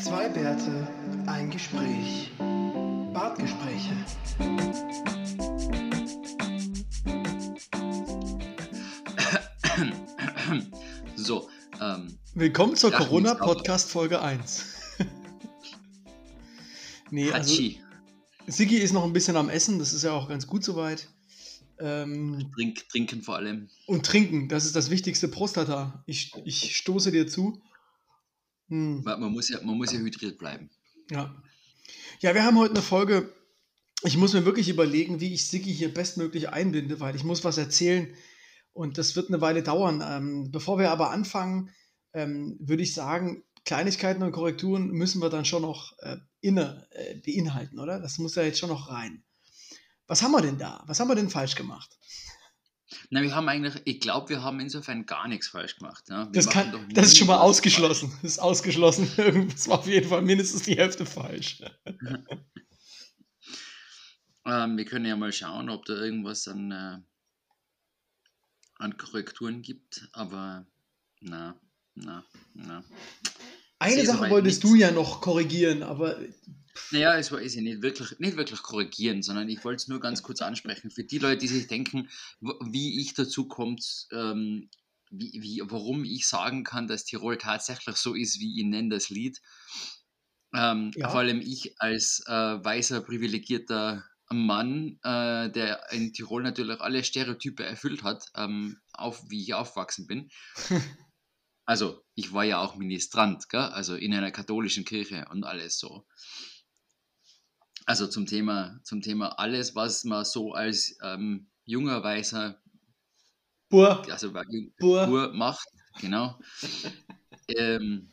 Zwei Bärte, ein Gespräch. Bartgespräche. So, ähm, Willkommen zur Corona-Podcast Folge 1. nee, also Hatschi. Sigi ist noch ein bisschen am Essen, das ist ja auch ganz gut soweit. Ähm, Trink, trinken vor allem. und trinken, das ist das wichtigste Prostata. Ich, ich stoße dir zu. Hm. Man, muss ja, man muss ja hydriert bleiben. Ja. Ja, wir haben heute eine Folge. Ich muss mir wirklich überlegen, wie ich Sigi hier bestmöglich einbinde, weil ich muss was erzählen und das wird eine Weile dauern. Ähm, bevor wir aber anfangen, ähm, würde ich sagen, Kleinigkeiten und Korrekturen müssen wir dann schon noch äh, inne äh, beinhalten, oder? Das muss ja jetzt schon noch rein. Was haben wir denn da? Was haben wir denn falsch gemacht? Na, wir haben eigentlich, ich glaube, wir haben insofern gar nichts falsch gemacht. Wir Das, kann, das ist schon mal ausgeschlossen. Das ist ausgeschlossen. Das war auf jeden Fall mindestens die Hälfte falsch. falsch. Ähm, wir können ja mal schauen, ob da irgendwas an, äh, an Korrekturen gibt, aber na, na, na. Eine Sache wolltest nichts. du ja noch korrigieren, aber Naja, es war ja nicht wirklich, nicht wirklich korrigieren, sondern ich wollte es nur ganz kurz ansprechen. Für die Leute, die sich denken, wie ich dazu kommt, ähm, wie, wie, warum ich sagen kann, dass Tirol tatsächlich so ist, wie ich nenne das Lied. Ähm, Ja. Vor allem ich als äh, weißer, privilegierter Mann, äh, der in Tirol natürlich alle Stereotype erfüllt hat, ähm, auf, wie ich aufgewachsen bin. Also, ich war ja auch Ministrant, gell? also in einer katholischen Kirche und alles so. Also zum Thema, zum Thema alles, was man so als ähm, junger Weißer, Bur, also Bur. Bur macht, genau, ähm,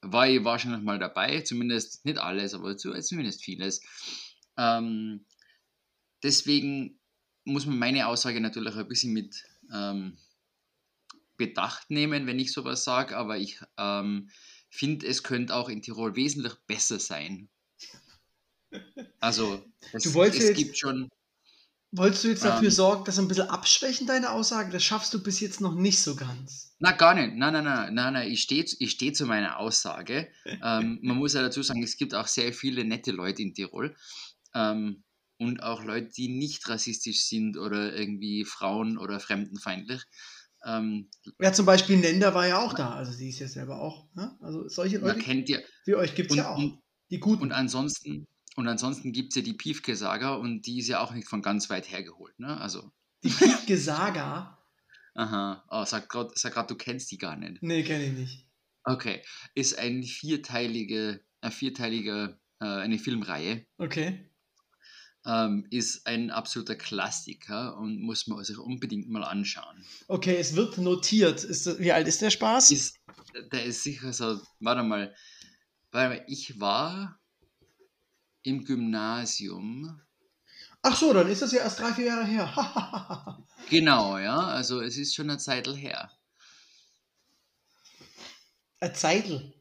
war ich wahrscheinlich mal dabei, zumindest nicht alles, aber zu, zumindest vieles. Ähm, deswegen muss man meine Aussage natürlich ein bisschen mit ähm, Bedacht nehmen, wenn ich sowas sage, aber ich ähm, finde, es könnte auch in Tirol wesentlich besser sein. Also, es, Du wolltest es gibt schon. Wolltest du jetzt dafür Ähm. sorgen, dass ein bisschen abschwächen deine Aussage? Das schaffst du bis jetzt noch nicht so ganz. Na, gar nicht. Nein, nein, nein, nein, nein. Ich stehe ich steh zu meiner Aussage. ähm, man muss ja dazu sagen, es gibt auch sehr viele nette Leute in Tirol. Ähm, und auch Leute, die nicht rassistisch sind oder irgendwie Frauen- oder fremdenfeindlich. Ähm, Ja, zum Beispiel Nenda war ja auch da. Also sie ist ja selber auch. Ne? Also solche Leute kennt ja. wie euch gibt es ja auch. und, die guten. und ansonsten, und ansonsten gibt es ja die Piefke-Saga und die ist ja auch nicht von ganz weit hergeholt. Ne? Also, die Piefke Saga. aha, oh, sag gerade, sag grad, du kennst die gar nicht. Nee, kenne ich nicht. Okay, ist ein vierteilige, ein vierteiliger, äh, eine Filmreihe. Okay. ähm, ist ein absoluter Klassiker und muss man sich unbedingt mal anschauen. Okay, es wird notiert. Das, wie alt ist der Spaß? Ist, der ist sicher so, warte mal, warte mal, ich war im Gymnasium, Ach so, dann ist das ja erst drei, vier Jahre her. genau, ja, also es ist schon eine Zeit her. Ein Zeitl.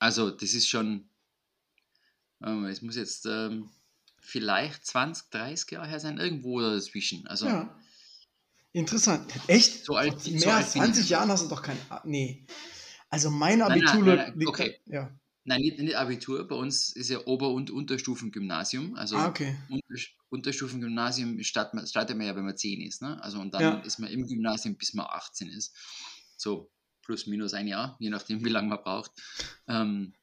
Also das ist schon, es muss jetzt ähm, vielleicht 20, 30 Jahre her sein, irgendwo dazwischen. Also Ja. Interessant. Echt? So alt- Vor so mehr alt als bin ich 20 nicht. Jahren hast du doch kein. Nee. Also mein Nein, nein, Abitur nein, nein, liegt. okay. Ja. Nein, nicht, nicht Abitur, bei uns ist ja Ober- und Unterstufengymnasium, also Ah, okay. Unters- Unterstufengymnasium startet man, startet man ja, wenn man 10 ist. Ne? Also und dann Ja. ist man im Gymnasium, bis man 18 ist. So plus minus ein Jahr, je nachdem, wie lange man braucht. Ähm,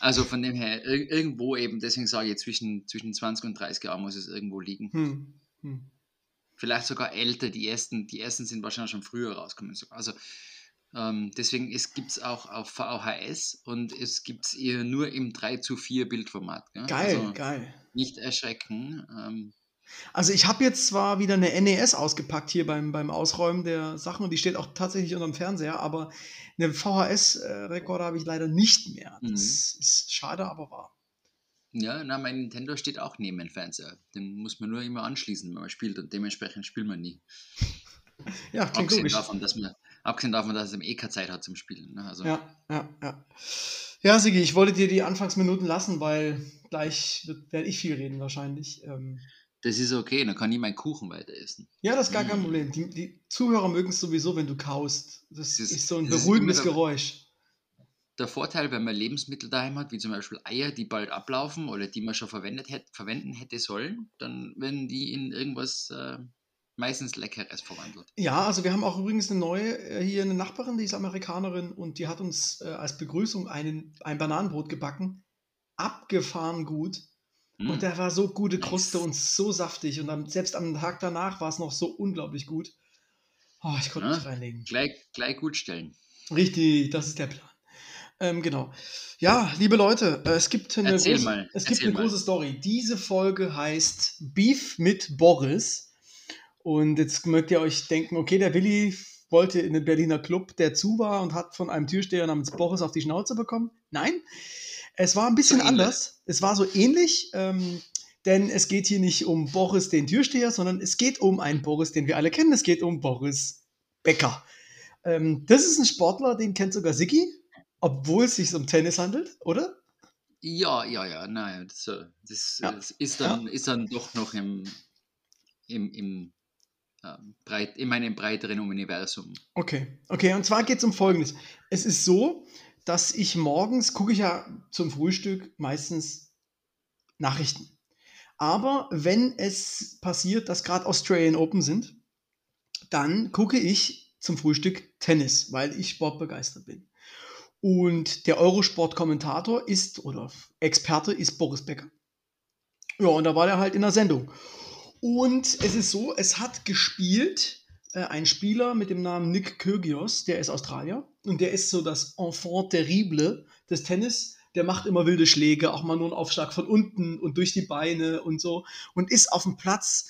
also von dem her, ir irgendwo eben, deswegen sage ich, zwischen, zwischen 20 und 30 Jahren muss es irgendwo liegen. Hm. Hm. Vielleicht sogar älter, die ersten, die ersten sind wahrscheinlich schon früher rausgekommen. Also ähm, deswegen, es gibt es auch auf VHS und es gibt es nur im 3 zu 4 Bildformat. Gell? Geil, also, geil. nicht erschrecken. Ähm, Also ich habe jetzt zwar wieder eine NES ausgepackt hier beim, beim Ausräumen der Sachen und die steht auch tatsächlich unterm Fernseher, aber einen VHS-Rekorder habe ich leider nicht mehr. Das Mhm. ist schade, aber wahr. ja, na, mein Nintendo steht auch neben dem Fernseher. Den muss man nur immer anschließen, wenn man spielt und dementsprechend spielt man nie. Ja, klingt Abgesehen logisch. davon, dass man, abgesehen davon, dass es eh keine Zeit hat zum Spielen. Ne? Also, Ja, ja, ja. Ja, Sigi, ich wollte dir die Anfangsminuten lassen, weil gleich werde ich viel reden wahrscheinlich. Ähm, Das ist okay, dann kann ich meinen Kuchen weiter essen. ja, das ist gar kein Mm. Problem. Die, die Zuhörer mögen es sowieso, wenn du kaust. Das Das ist- so ein beruhigendes Geräusch. der Vorteil, wenn man Lebensmittel daheim hat, wie zum Beispiel Eier, die bald ablaufen oder die man schon verwendet hätte, verwenden hätte sollen, dann werden die in irgendwas äh, meistens Leckeres verwandelt. Ja, also wir haben auch übrigens eine neue, äh, hier eine Nachbarin, die ist Amerikanerin und die hat uns äh, als Begrüßung einen, ein Bananenbrot gebacken. Abgefahren gut. Mm. Und der war so gute Kruste nice. und so saftig. Und dann, selbst am Tag danach war es noch so unglaublich gut. Oh, ich konnte ja, nicht reinlegen. Gleich, gleich gut stellen. Richtig, das ist der Plan. Ähm, genau. Ja, liebe Leute, äh, es gibt eine, Erzähl große, mal. Es gibt Erzähl eine mal. große Story. Diese Folge heißt Beef mit Boris. Und jetzt mögt ihr euch denken, okay, der Willi wollte in den Berliner Club, der zu war und hat von einem Türsteher namens Boris auf die Schnauze bekommen. Nein, es war ein bisschen So anders. Es war so ähnlich, ähm, denn es geht hier nicht um Boris, den Türsteher, sondern es geht um einen Boris, den wir alle kennen. Es geht um Boris Becker. Ähm, das ist ein Sportler, den kennt sogar Siggi, obwohl es sich um Tennis handelt, oder? Ja, ja, ja, nein, das, äh, das, Ja. das ist, dann, ist dann doch noch im, im, im, breit, in meinem breiteren Universum. Okay, okay, und zwar geht es um Folgendes. Es ist so, dass ich morgens, gucke ich ja zum Frühstück meistens Nachrichten. Aber wenn es passiert, dass gerade Australian Open sind, dann gucke ich zum Frühstück Tennis, weil ich sportbegeistert bin. Und der Eurosport-Kommentator ist, oder Experte ist Boris Becker. Ja, und da war der halt in der Sendung. Und es ist so, es hat gespielt äh, ein Spieler mit dem Namen Nick Kyrgios, der ist Australier und der ist so das Enfant terrible des Tennis. Der macht immer wilde Schläge, auch mal nur einen Aufschlag von unten und durch die Beine und so und ist auf dem Platz,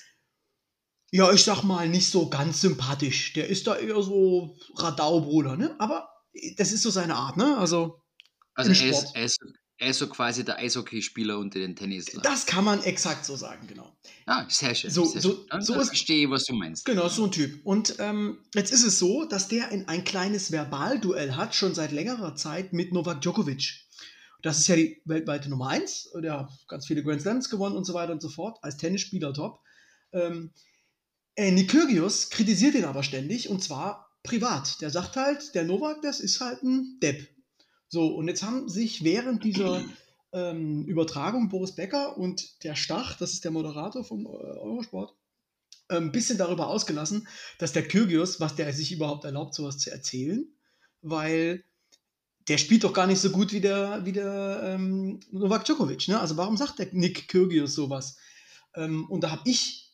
ja, ich sag mal, nicht so ganz sympathisch. Der ist da eher so Radau-Bruder, ne? Aber das ist so seine Art, ne? Also, Also er ist, er, ist, er ist so quasi der Eishockeyspieler unter den Tennislern. das kann man exakt so sagen, genau. Ah, sehr schön. So- sehr so- schön. So ist- verstehe was du meinst. Genau, so ein Typ. Und ähm, jetzt ist es so, dass der in ein kleines Verbalduell hat, schon seit längerer Zeit mit Novak Djokovic. Das ist ja die weltweite Nummer 1. Der hat ganz viele Grand Slams gewonnen und so weiter und so fort. Als Tennisspieler top. Ähm, äh, kritisiert ihn aber ständig und zwar privat. Der sagt halt, der Novak, das ist halt ein Depp. So, und jetzt haben sich während dieser ähm, Übertragung Boris Becker und der Stach, das ist der Moderator vom äh, Eurosport, ein bisschen darüber ausgelassen, dass der Kyrgios, was der sich überhaupt erlaubt, sowas zu erzählen, weil der spielt doch gar nicht so gut wie der, wie der ähm, Novak Djokovic. Ne? Also warum sagt der Nick Kyrgios sowas? Ähm, und da habe ich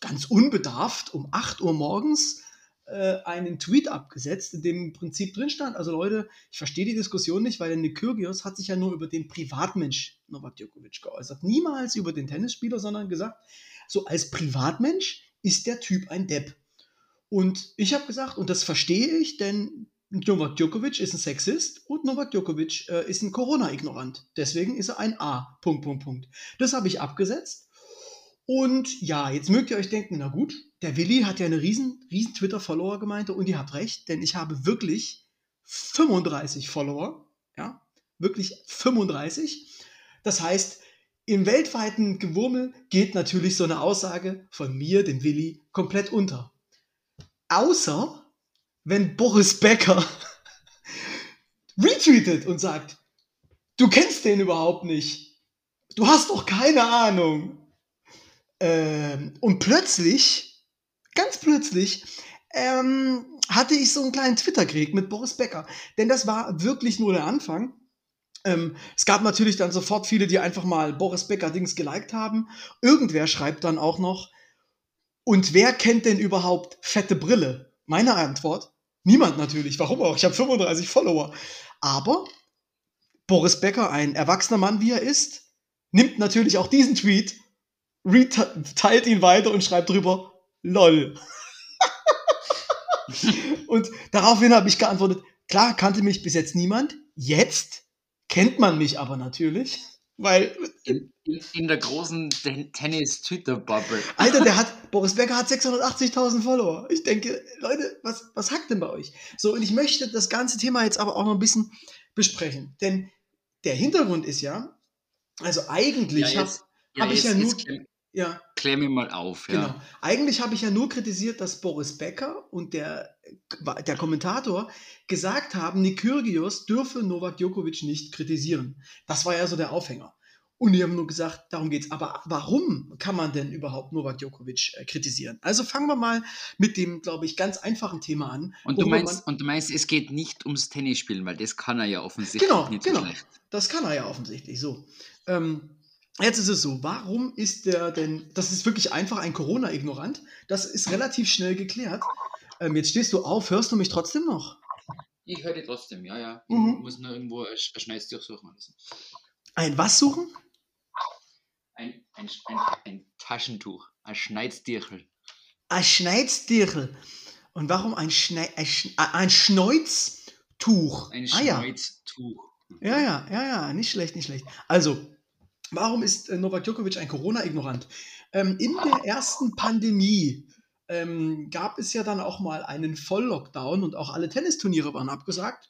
ganz unbedarft um 8 Uhr morgens äh, einen Tweet abgesetzt, in dem im Prinzip drin stand, also Leute, ich verstehe die Diskussion nicht, weil der Nick Kyrgios hat sich ja nur über den Privatmensch Novak Djokovic geäußert. Niemals über den Tennisspieler, sondern gesagt, so als Privatmensch ist der Typ ein Depp. Und ich habe gesagt, und das verstehe ich, denn Novak Djokovic ist ein Sexist und Novak Djokovic äh, ist ein Corona-Ignorant. Deswegen ist er ein A. Punkt, Punkt, Punkt. Das habe ich abgesetzt. Und ja, jetzt mögt ihr euch denken, na gut, der Willi hat ja eine riesen, riesen Twitter-Follower-Gemeinde und ihr habt recht, denn ich habe wirklich 35 Follower. Ja, wirklich 35. Das heißt, im weltweiten Gewurmel geht natürlich so eine Aussage von mir, dem Willi, komplett unter. Außer wenn Boris Becker retweetet und sagt, du kennst den überhaupt nicht. Du hast doch keine Ahnung. Ähm, und plötzlich, ganz plötzlich, ähm, hatte ich so einen kleinen Twitter-Krieg mit Boris Becker. Denn das war wirklich nur der Anfang. Ähm, es gab natürlich dann sofort viele, die einfach mal Boris Becker-Dings geliked haben. Irgendwer schreibt dann auch noch, und wer kennt denn überhaupt fette Brille? Meine Antwort, niemand natürlich. Warum auch? Ich habe 35 Follower. Aber Boris Becker, ein erwachsener Mann wie er ist, nimmt natürlich auch diesen Tweet, teilt ihn weiter und schreibt drüber, lol. und daraufhin habe ich geantwortet, klar, kannte mich bis jetzt niemand. Jetzt kennt man mich aber natürlich, weil In, in, der großen Ten- Tennis-Twitter-Bubble. Alter, der hat, Boris Becker hat 680.000 Follower. Ich denke, Leute, was, was hackt denn bei euch? So, und ich möchte das ganze Thema jetzt aber auch noch ein bisschen besprechen. Denn der Hintergrund ist ja, also eigentlich Ja, habe hab ich ja nur, Ja. Klär mir mal auf, ja. Genau. Eigentlich habe ich ja nur kritisiert, dass Boris Becker und der, der Kommentator gesagt haben, Nick Kyrgios dürfe Novak Djokovic nicht kritisieren. Das war ja so der Aufhänger. Und die haben nur gesagt, darum geht's. Aber warum kann man denn überhaupt Novak Djokovic äh, kritisieren? Also fangen wir mal mit dem, glaube ich, ganz einfachen Thema an. Und du, meinst, und du meinst, es geht nicht ums Tennisspielen, weil das kann er ja offensichtlich genau, nicht genau. so schlecht. Das kann er ja offensichtlich so. Ähm, jetzt ist es so, warum ist der denn, das ist wirklich einfach ein Corona-Ignorant, das ist relativ schnell geklärt. Ähm, jetzt stehst du auf, hörst du mich trotzdem noch? Ich höre dich trotzdem, ja, ja. Mhm. Ich muss nur irgendwo ein Sch- ein Schneid's durchsuchen. Also. Ein was suchen? Ein, ein, ein, ein Taschentuch, ein Schneidstierchel. Ein Schneidstirl. Und warum ein, Schnei ein, Sch ein Schneuztuch? Ein ah ja. Schneidstuch. Ja, ja, ja, ja, nicht schlecht, nicht schlecht. Also, warum ist äh, Novak Djokovic ein Corona-Ignorant? Ähm, in der ersten Pandemie ähm, gab es ja dann auch mal einen Volllockdown und auch alle Tennisturniere waren abgesagt.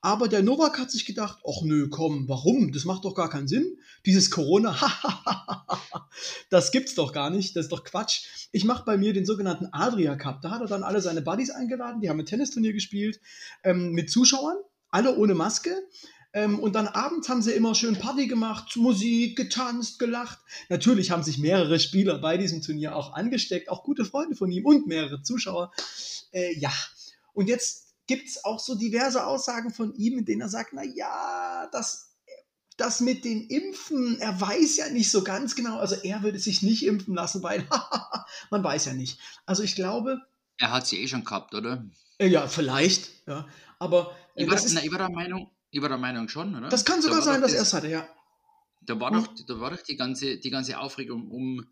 Aber der Novak hat sich gedacht, ach nö, komm, warum? Das macht doch gar keinen Sinn. Dieses Corona, das gibt's doch gar nicht, das ist doch Quatsch. Ich mache bei mir den sogenannten Adria Cup. Da hat er dann alle seine Buddies eingeladen, die haben ein Tennisturnier gespielt ähm, mit Zuschauern, alle ohne Maske. Ähm, und dann abends haben sie immer schön Party gemacht, Musik, getanzt, gelacht. Natürlich haben sich mehrere Spieler bei diesem Turnier auch angesteckt, auch gute Freunde von ihm und mehrere Zuschauer. Äh, ja, und jetzt gibt es auch so diverse Aussagen von ihm, in denen er sagt, na ja, das, das mit den Impfen, er weiß ja nicht so ganz genau, also er würde sich nicht impfen lassen, weil man weiß ja nicht. Also ich glaube, Er hat sie eh schon gehabt, oder? äh, ja, vielleicht, ja, aber äh, Ich war, ist, na, ich war der Meinung, ich war der Meinung schon, oder? das kann Da sogar war sein, dass er das- es hatte, ja. Da war Hm. doch, da war doch die, ganze, die ganze Aufregung um,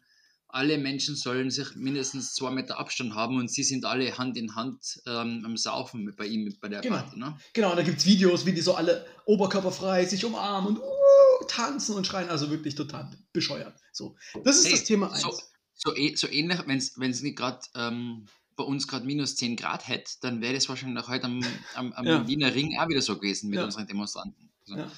alle Menschen sollen sich mindestens zwei Meter Abstand haben und sie sind alle Hand in Hand ähm, am Saufen mit, bei ihm mit, bei der Genau. Party. Ne? Genau, und da gibt es Videos, wie die so alle oberkörperfrei sich umarmen und uh, tanzen und schreien, also wirklich total bescheuert. So, das ist Hey, das Thema 1. so, so, eh- so ähnlich, wenn es nicht gerade ähm, bei uns gerade minus 10 Grad hätte, dann wäre das wahrscheinlich heute am, am, am Ja. Wiener Ring auch wieder so gewesen mit Ja. unseren Demonstranten. So. Ja.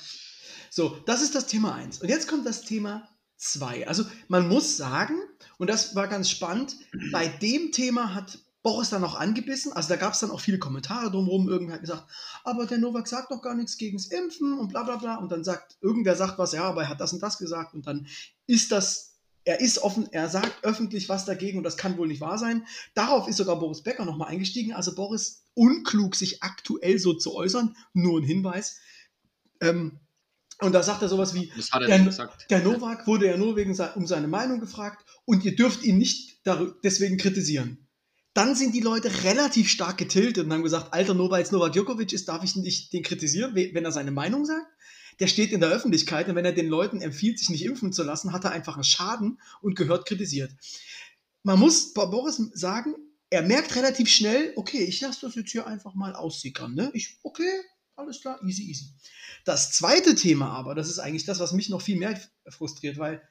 So, das ist das Thema 1. Und jetzt kommt das Thema 2. Also man muss sagen, und das war ganz spannend, bei dem Thema hat Boris dann auch angebissen. Also da gab es dann auch viele Kommentare drumherum. Irgendwer hat gesagt, aber der Novak sagt doch gar nichts gegens Impfen und bla bla bla. Und dann sagt, irgendwer sagt was, ja, aber er hat das und das gesagt. Und dann ist das, er ist offen, er sagt öffentlich was dagegen und das kann wohl nicht wahr sein. Darauf ist sogar Boris Becker nochmal eingestiegen. Also Boris, unklug, sich aktuell so zu äußern. Nur ein Hinweis. Ähm, und da sagt er sowas wie, Was hat er Der- der Novak wurde ja nur wegen um seine Meinung gefragt und ihr dürft ihn nicht deswegen kritisieren. Dann sind die Leute relativ stark getiltet und haben gesagt, alter, weil es Novak Djokovic ist, darf ich nicht den kritisieren, we- wenn er seine Meinung sagt. Der steht in der Öffentlichkeit und wenn er den Leuten empfiehlt, sich nicht impfen zu lassen, hat er einfach einen Schaden und gehört kritisiert. Man muss Boris sagen, er merkt relativ schnell, okay, ich lasse das jetzt hier einfach mal aussickern. Ne? Ich, okay, alles klar, easy, easy. Das zweite Thema aber, das ist eigentlich das, was mich noch viel mehr frustriert, weil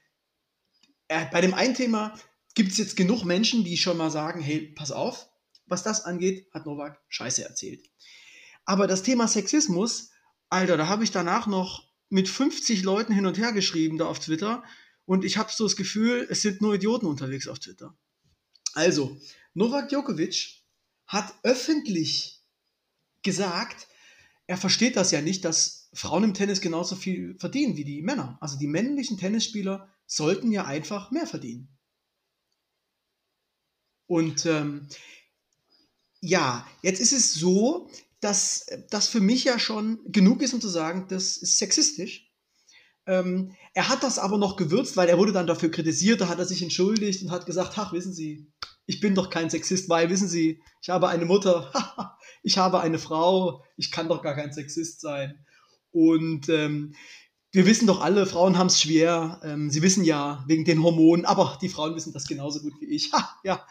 äh, bei dem einen Thema gibt es jetzt genug Menschen, die schon mal sagen, hey, pass auf, was das angeht, hat Novak Scheiße erzählt. Aber das Thema Sexismus, Alter, da habe ich danach noch mit 50 Leuten hin und her geschrieben da auf Twitter und ich habe so das Gefühl, es sind nur Idioten unterwegs auf Twitter. Also, Novak Djokovic hat öffentlich gesagt, er versteht das ja nicht, dass Frauen im Tennis genauso viel verdienen wie die Männer. Also die männlichen Tennisspieler sollten ja einfach mehr verdienen. Und ähm, ja, jetzt ist es so, dass das für mich ja schon genug ist, um zu sagen, das ist sexistisch. Ähm, er hat das aber noch gewürzt, weil er wurde dann dafür kritisiert, da hat er sich entschuldigt und hat gesagt, ach, wissen Sie, ich bin doch kein Sexist, weil, wissen Sie, ich habe eine Mutter, ich habe eine Frau, ich kann doch gar kein Sexist sein. Und ähm, wir wissen doch alle, Frauen haben es schwer, ähm, sie wissen ja wegen den Hormonen, aber die Frauen wissen das genauso gut wie ich. Ha, ja.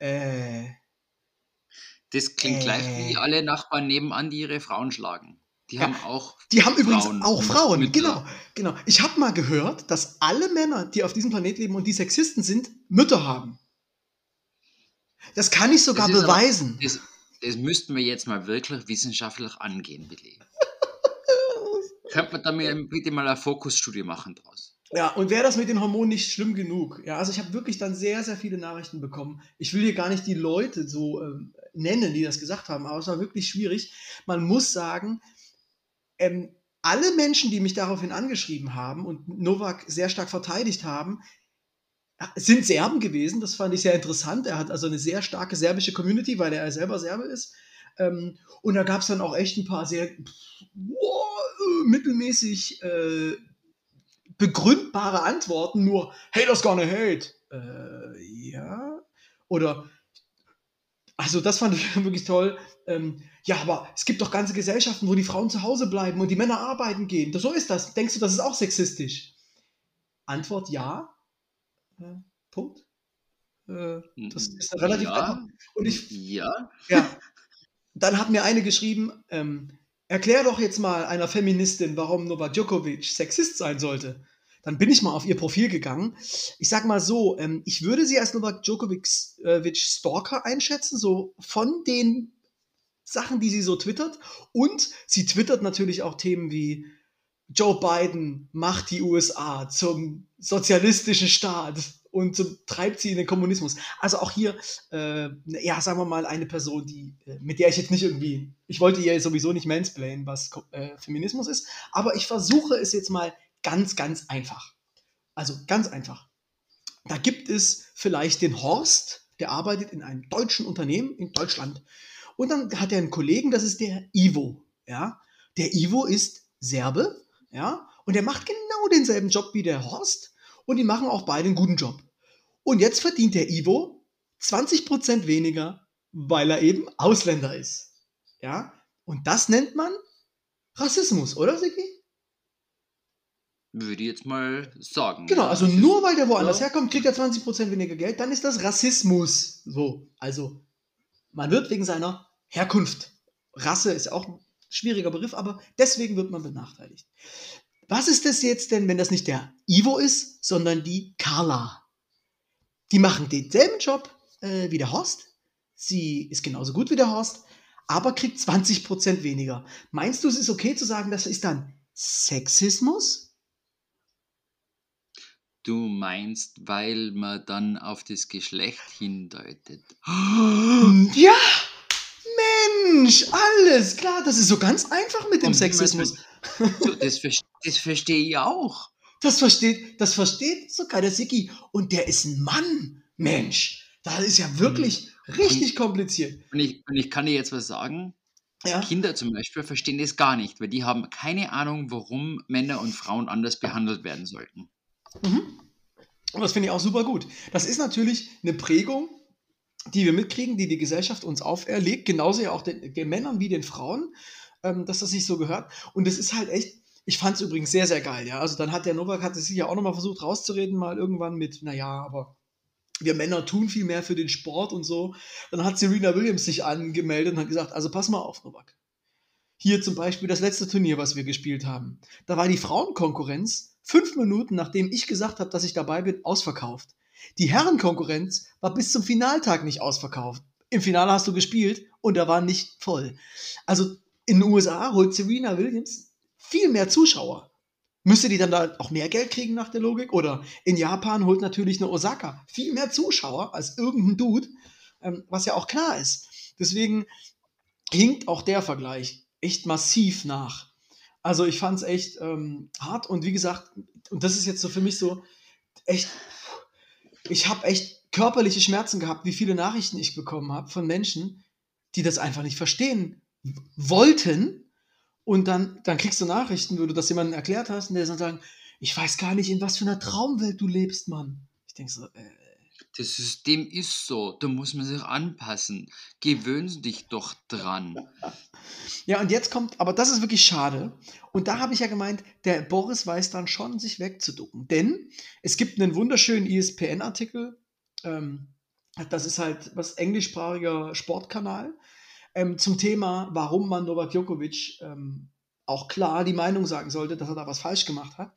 Äh, Das klingt Äh. gleich wie alle Nachbarn nebenan, die ihre Frauen schlagen. Die Ja, haben auch. Die haben übrigens Frauen auch Frauen, Mütter. genau, genau. Ich habe mal gehört, dass alle Männer, die auf diesem Planet leben und die Sexisten sind, Mütter haben. Das kann ich sogar Das ist aber- beweisen. Das, das müssten wir jetzt mal wirklich wissenschaftlich angehen, bitte. Könnte man da mir bitte mal eine Fokusstudie machen draus? Ja, und wäre das mit den Hormonen nicht schlimm genug? Ja, also ich habe wirklich dann sehr, sehr viele Nachrichten bekommen. Ich will hier gar nicht die Leute so ähm, nennen, die das gesagt haben, aber es war wirklich schwierig. Man muss sagen, ähm, alle Menschen, die mich daraufhin angeschrieben haben und Novak sehr stark verteidigt haben, sind Serben gewesen. Das fand ich sehr interessant. Er hat also eine sehr starke serbische Community, weil er selber Serbe ist. Ähm, und da gab es dann auch echt ein paar sehr wow, mittelmäßig äh, begründbare Antworten, nur Haters gonna hate. Äh, ja. Oder, also das fand ich wirklich toll. Ähm, ja, aber es gibt doch ganze Gesellschaften, wo die Frauen zu Hause bleiben und die Männer arbeiten gehen. So ist das. Denkst du, das ist auch sexistisch? Antwort ja. Äh, Punkt. Äh, das ist relativ ja. einfach. Und ich, ja. ja. Dann hat mir eine geschrieben, ähm, erklär doch jetzt mal einer Feministin, warum Novak Djokovic Sexist sein sollte. Dann bin ich mal auf ihr Profil gegangen. Ich sag mal so, ähm, ich würde sie als Novak Djokovic äh, Stalker einschätzen, so von den Sachen, die sie so twittert. Und sie twittert natürlich auch Themen wie Joe Biden macht die USA zum sozialistischen Staat und zum, treibt sie in den Kommunismus. Also auch hier, äh, ja, sagen wir mal, eine Person, die, äh, mit der ich jetzt nicht irgendwie, ich wollte ihr sowieso nicht mansplainen, was äh, Feminismus ist, aber ich versuche es jetzt mal ganz, ganz einfach. Also ganz einfach. Da gibt es vielleicht den Horst, der arbeitet in einem deutschen Unternehmen in Deutschland. Und dann hat er einen Kollegen, das ist der Ivo. Ja? Der Ivo ist Serbe, ja, und der macht genau denselben Job wie der Horst und die machen auch beide einen guten Job. Und jetzt verdient der Ivo 20% weniger, weil er eben Ausländer ist. Ja, und das nennt man Rassismus, oder Siki? Würde ich jetzt mal sagen. Genau, also nur weil der woanders ja. herkommt, kriegt er 20% weniger Geld, dann ist das Rassismus. So, also man wird wegen seiner Herkunft. Rasse ist auch ein schwieriger Begriff, aber deswegen wird man benachteiligt. Was ist das jetzt denn, wenn das nicht der Ivo ist, sondern die Carla? Die machen denselben Job äh, wie der Horst. Sie ist genauso gut wie der Horst, aber kriegt 20% weniger. Meinst du, es ist okay zu sagen, das ist dann Sexismus? Du meinst, weil man dann auf das Geschlecht hindeutet. Ja! Mensch, alles klar, das ist so ganz einfach mit dem Sexismus. Das, das verstehe ich auch. Das versteht, das versteht sogar der Siki. Und der ist ein Mann. Mensch, das ist ja wirklich mhm. richtig kompliziert. Und ich, und ich kann dir jetzt was sagen. Ja. Kinder zum Beispiel verstehen das gar nicht, weil die haben keine Ahnung, warum Männer und Frauen anders behandelt werden sollten. Mhm. Und das finde ich auch super gut. Das ist natürlich eine Prägung die wir mitkriegen, die die Gesellschaft uns auferlegt, genauso ja auch den, den Männern wie den Frauen, ähm, dass das sich so gehört. Und das ist halt echt, ich fand es übrigens sehr, sehr geil, ja. Also dann hat der Novak, hat sich ja auch nochmal versucht rauszureden, mal irgendwann mit, naja, aber wir Männer tun viel mehr für den Sport und so. Dann hat Serena Williams sich angemeldet und hat gesagt, also pass mal auf, Novak. Hier zum Beispiel das letzte Turnier, was wir gespielt haben. Da war die Frauenkonkurrenz fünf Minuten, nachdem ich gesagt habe, dass ich dabei bin, ausverkauft. Die Herrenkonkurrenz war bis zum Finaltag nicht ausverkauft. Im Finale hast du gespielt und da war nicht voll. Also in den USA holt Serena Williams viel mehr Zuschauer. Müsste die dann da auch mehr Geld kriegen nach der Logik? Oder in Japan holt natürlich eine Osaka viel mehr Zuschauer als irgendein Dude, ähm, was ja auch klar ist. Deswegen hinkt auch der Vergleich echt massiv nach. Also ich fand es echt ähm, hart und wie gesagt, und das ist jetzt so für mich so echt ich habe echt körperliche Schmerzen gehabt, wie viele Nachrichten ich bekommen habe von Menschen, die das einfach nicht verstehen wollten. Und dann, dann kriegst du Nachrichten, wo du das jemandem erklärt hast, und der dann sagen, ich weiß gar nicht, in was für einer Traumwelt du lebst, Mann. Ich denke so, äh, das System ist so, da muss man sich anpassen. Gewöhn dich doch dran. Ja, und jetzt kommt, aber das ist wirklich schade. Und da habe ich ja gemeint, der Boris weiß dann schon, sich wegzuducken. Denn es gibt einen wunderschönen ESPN-Artikel, ähm, das ist halt was englischsprachiger Sportkanal, ähm, zum Thema, warum man Novak Djokovic ähm, auch klar die Meinung sagen sollte, dass er da was falsch gemacht hat,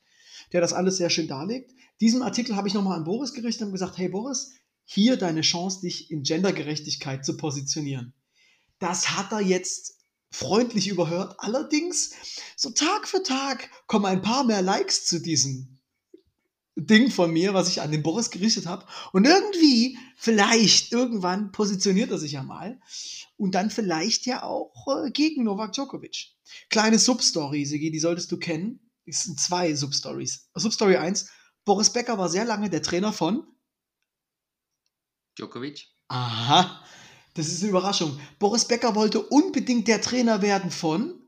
der das alles sehr schön darlegt. Diesen Artikel habe ich nochmal an Boris gerichtet und gesagt, hey Boris, hier deine Chance, dich in Gendergerechtigkeit zu positionieren. Das hat er jetzt freundlich überhört. Allerdings, so Tag für Tag kommen ein paar mehr Likes zu diesem Ding von mir, was ich an den Boris gerichtet habe. Und irgendwie, vielleicht, irgendwann positioniert er sich ja mal. Und dann vielleicht ja auch äh, gegen Novak Djokovic. Kleine Substory, Sigi, die solltest du kennen. Es sind zwei Substories. Substory 1. Boris Becker war sehr lange der Trainer von Djokovic. Aha, das ist eine Überraschung. Boris Becker wollte unbedingt der Trainer werden von